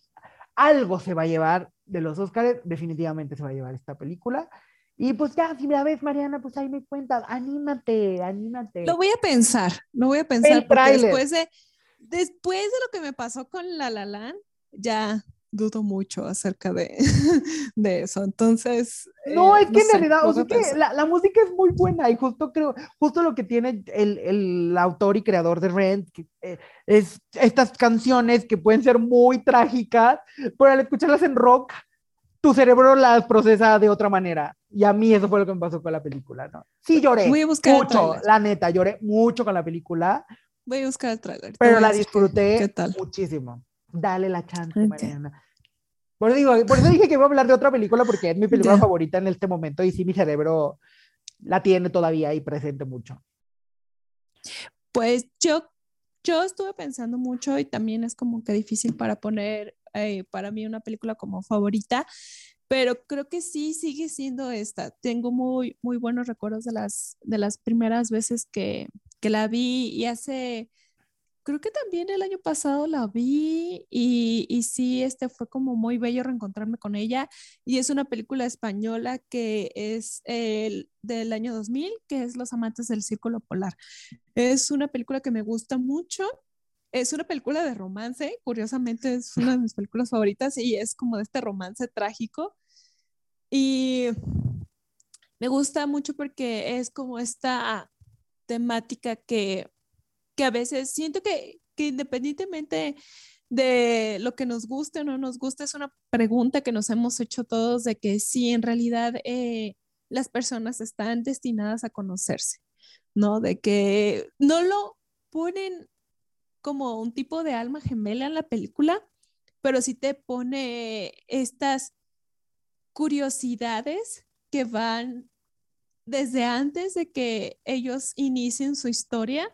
algo se va a llevar de los Óscares, definitivamente se va a llevar esta película. Y pues ya, si me la ves, Mariana, pues ahí me cuentas, anímate, anímate. Lo voy a pensar, lo voy a pensar, porque después de, después de lo que me pasó con La La Land, ya dudo mucho acerca de, [laughs] de eso. Entonces. No, eh, es que en realidad, o sea, que la, la, música es muy buena y justo creo, justo lo que tiene el, el autor y creador de Rent, que, eh, es estas canciones que pueden ser muy trágicas, pero al escucharlas en rock, tu cerebro las procesa de otra manera. Y a mí eso fue lo que me pasó con la película, ¿no? Sí lloré Voy a buscar mucho, la neta, lloré mucho con la película. Voy a buscar el trailer. Pero la disfruté muchísimo. Dale la chance, Mariana. Por eso, digo, por eso dije que iba a hablar de otra película porque es mi película favorita en este momento y sí mi cerebro la tiene todavía ahí presente mucho. Pues yo, yo estuve pensando mucho y también es como que difícil para poner eh, para mí una película como favorita, pero creo que sí sigue siendo esta. Tengo muy, muy buenos recuerdos de las, de las primeras veces que, que la vi y hace, creo que también el año pasado la vi y, y sí, este fue como muy bello reencontrarme con ella y es una película española que es el, del año 2000, que es Los Amantes del Círculo Polar. Es una película que me gusta mucho es una película de romance, curiosamente es una de mis películas favoritas y es como de este romance trágico. Y me gusta mucho porque es como esta temática que, que a veces siento que, que independientemente de lo que nos guste o no nos guste, es una pregunta que nos hemos hecho todos de que si en realidad eh, las personas están destinadas a conocerse, ¿no? De que no lo ponen como un tipo de alma gemela en la película, pero sí te pone estas curiosidades que van desde antes de que ellos inicien su historia,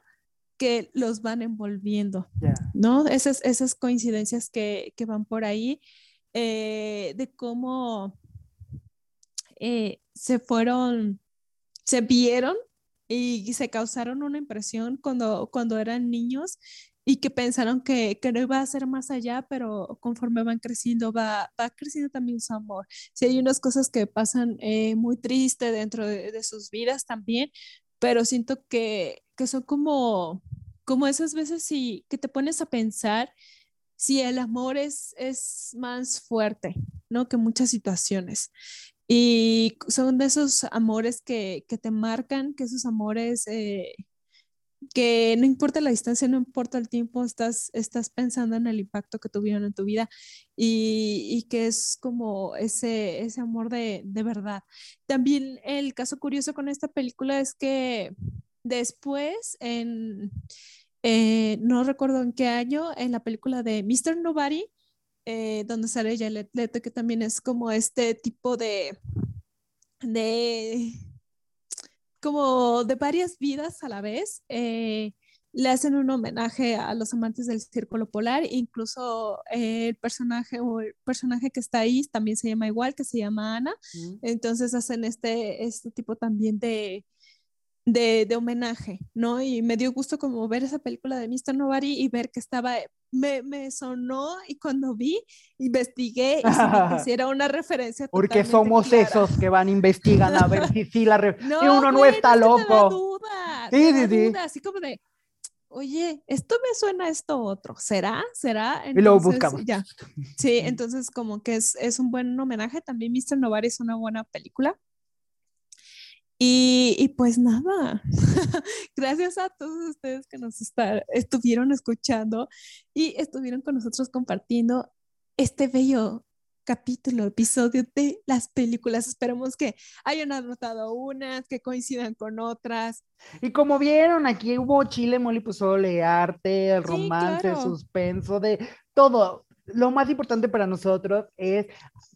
que los van envolviendo, ¿no? Esas, esas coincidencias que, van por ahí, eh, de cómo eh, se fueron, se vieron y se causaron una impresión cuando, cuando eran niños y que pensaron que, que, no iba a ser más allá, pero conforme van creciendo, va, va creciendo también su amor. Si hay unas cosas que pasan eh, muy triste dentro de, de, sus vidas también, pero siento que, que son como, como esas veces si, que te pones a pensar si el amor es, es más fuerte, ¿no? Que muchas situaciones. Y son de esos amores que, que te marcan, que esos amores eh, que no importa la distancia, no importa el tiempo, estás, estás pensando en el impacto que tuvieron en tu vida y, y que es como ese, ese amor de, de, verdad. También el caso curioso con esta película es que después, en, eh, no recuerdo en qué año, en la película de Mr. Nobody, eh, donde sale Jared Leto, que también es como este tipo de, de como de varias vidas a la vez. Eh, le hacen un homenaje a los amantes del círculo polar, incluso eh, el personaje o el personaje que está ahí también se llama igual, que se llama Ana. Entonces hacen este, este tipo también de, de, de, homenaje, ¿no? Y me dio gusto como ver esa película de Mr. Nobody y ver que estaba, me, me sonó y cuando vi, investigué y si me [laughs] una referencia. Porque somos clara. esos que van investigando a ver si sí la [laughs] no, y uno no está loco. duda, Sí, sí, sí. duda, así como de, oye, esto me suena a esto otro, ¿será? ¿Será? Y luego Entonces, buscamos. Ya. Sí, entonces como que es, es un buen homenaje. También Mr. Nobody es una buena película. Y, y pues nada, [laughs] gracias a todos ustedes que nos estuvieron escuchando y estuvieron con nosotros compartiendo este bello capítulo, episodio de las películas. Esperemos que hayan anotado unas, que coincidan con otras. Y como vieron, aquí hubo chile, mole pozole, arte, el Sí, romance, claro. suspenso, de todo. Lo más importante para nosotros es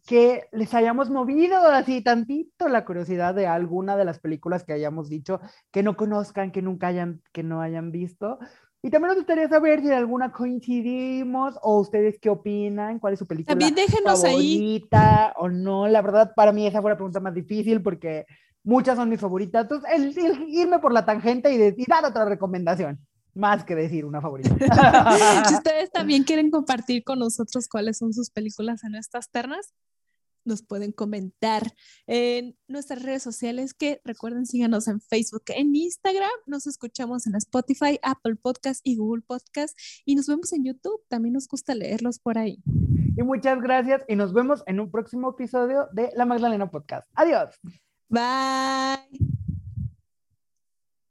que les hayamos movido así tantito la curiosidad de alguna de las películas que hayamos dicho que no conozcan, que nunca hayan, que no hayan visto. Y también nos gustaría saber si en alguna coincidimos o ustedes qué opinan, cuál es su película También déjenos ahí. favorita o no. La verdad, para mí esa fue la pregunta más difícil porque muchas son mis favoritas. Entonces, el, el irme por la tangente y, de- y dar otra recomendación, más que decir una favorita. [laughs] Si [laughs] ustedes también quieren compartir con nosotros cuáles son sus películas en estas ternas, nos pueden comentar en nuestras redes sociales que recuerden síganos en Facebook, en Instagram, nos escuchamos en Spotify, Apple Podcast y Google Podcast y nos vemos en YouTube, también nos gusta leerlos por ahí. y muchas gracias y nos vemos en un próximo episodio de La Magdalena Podcast. Adiós. Bye.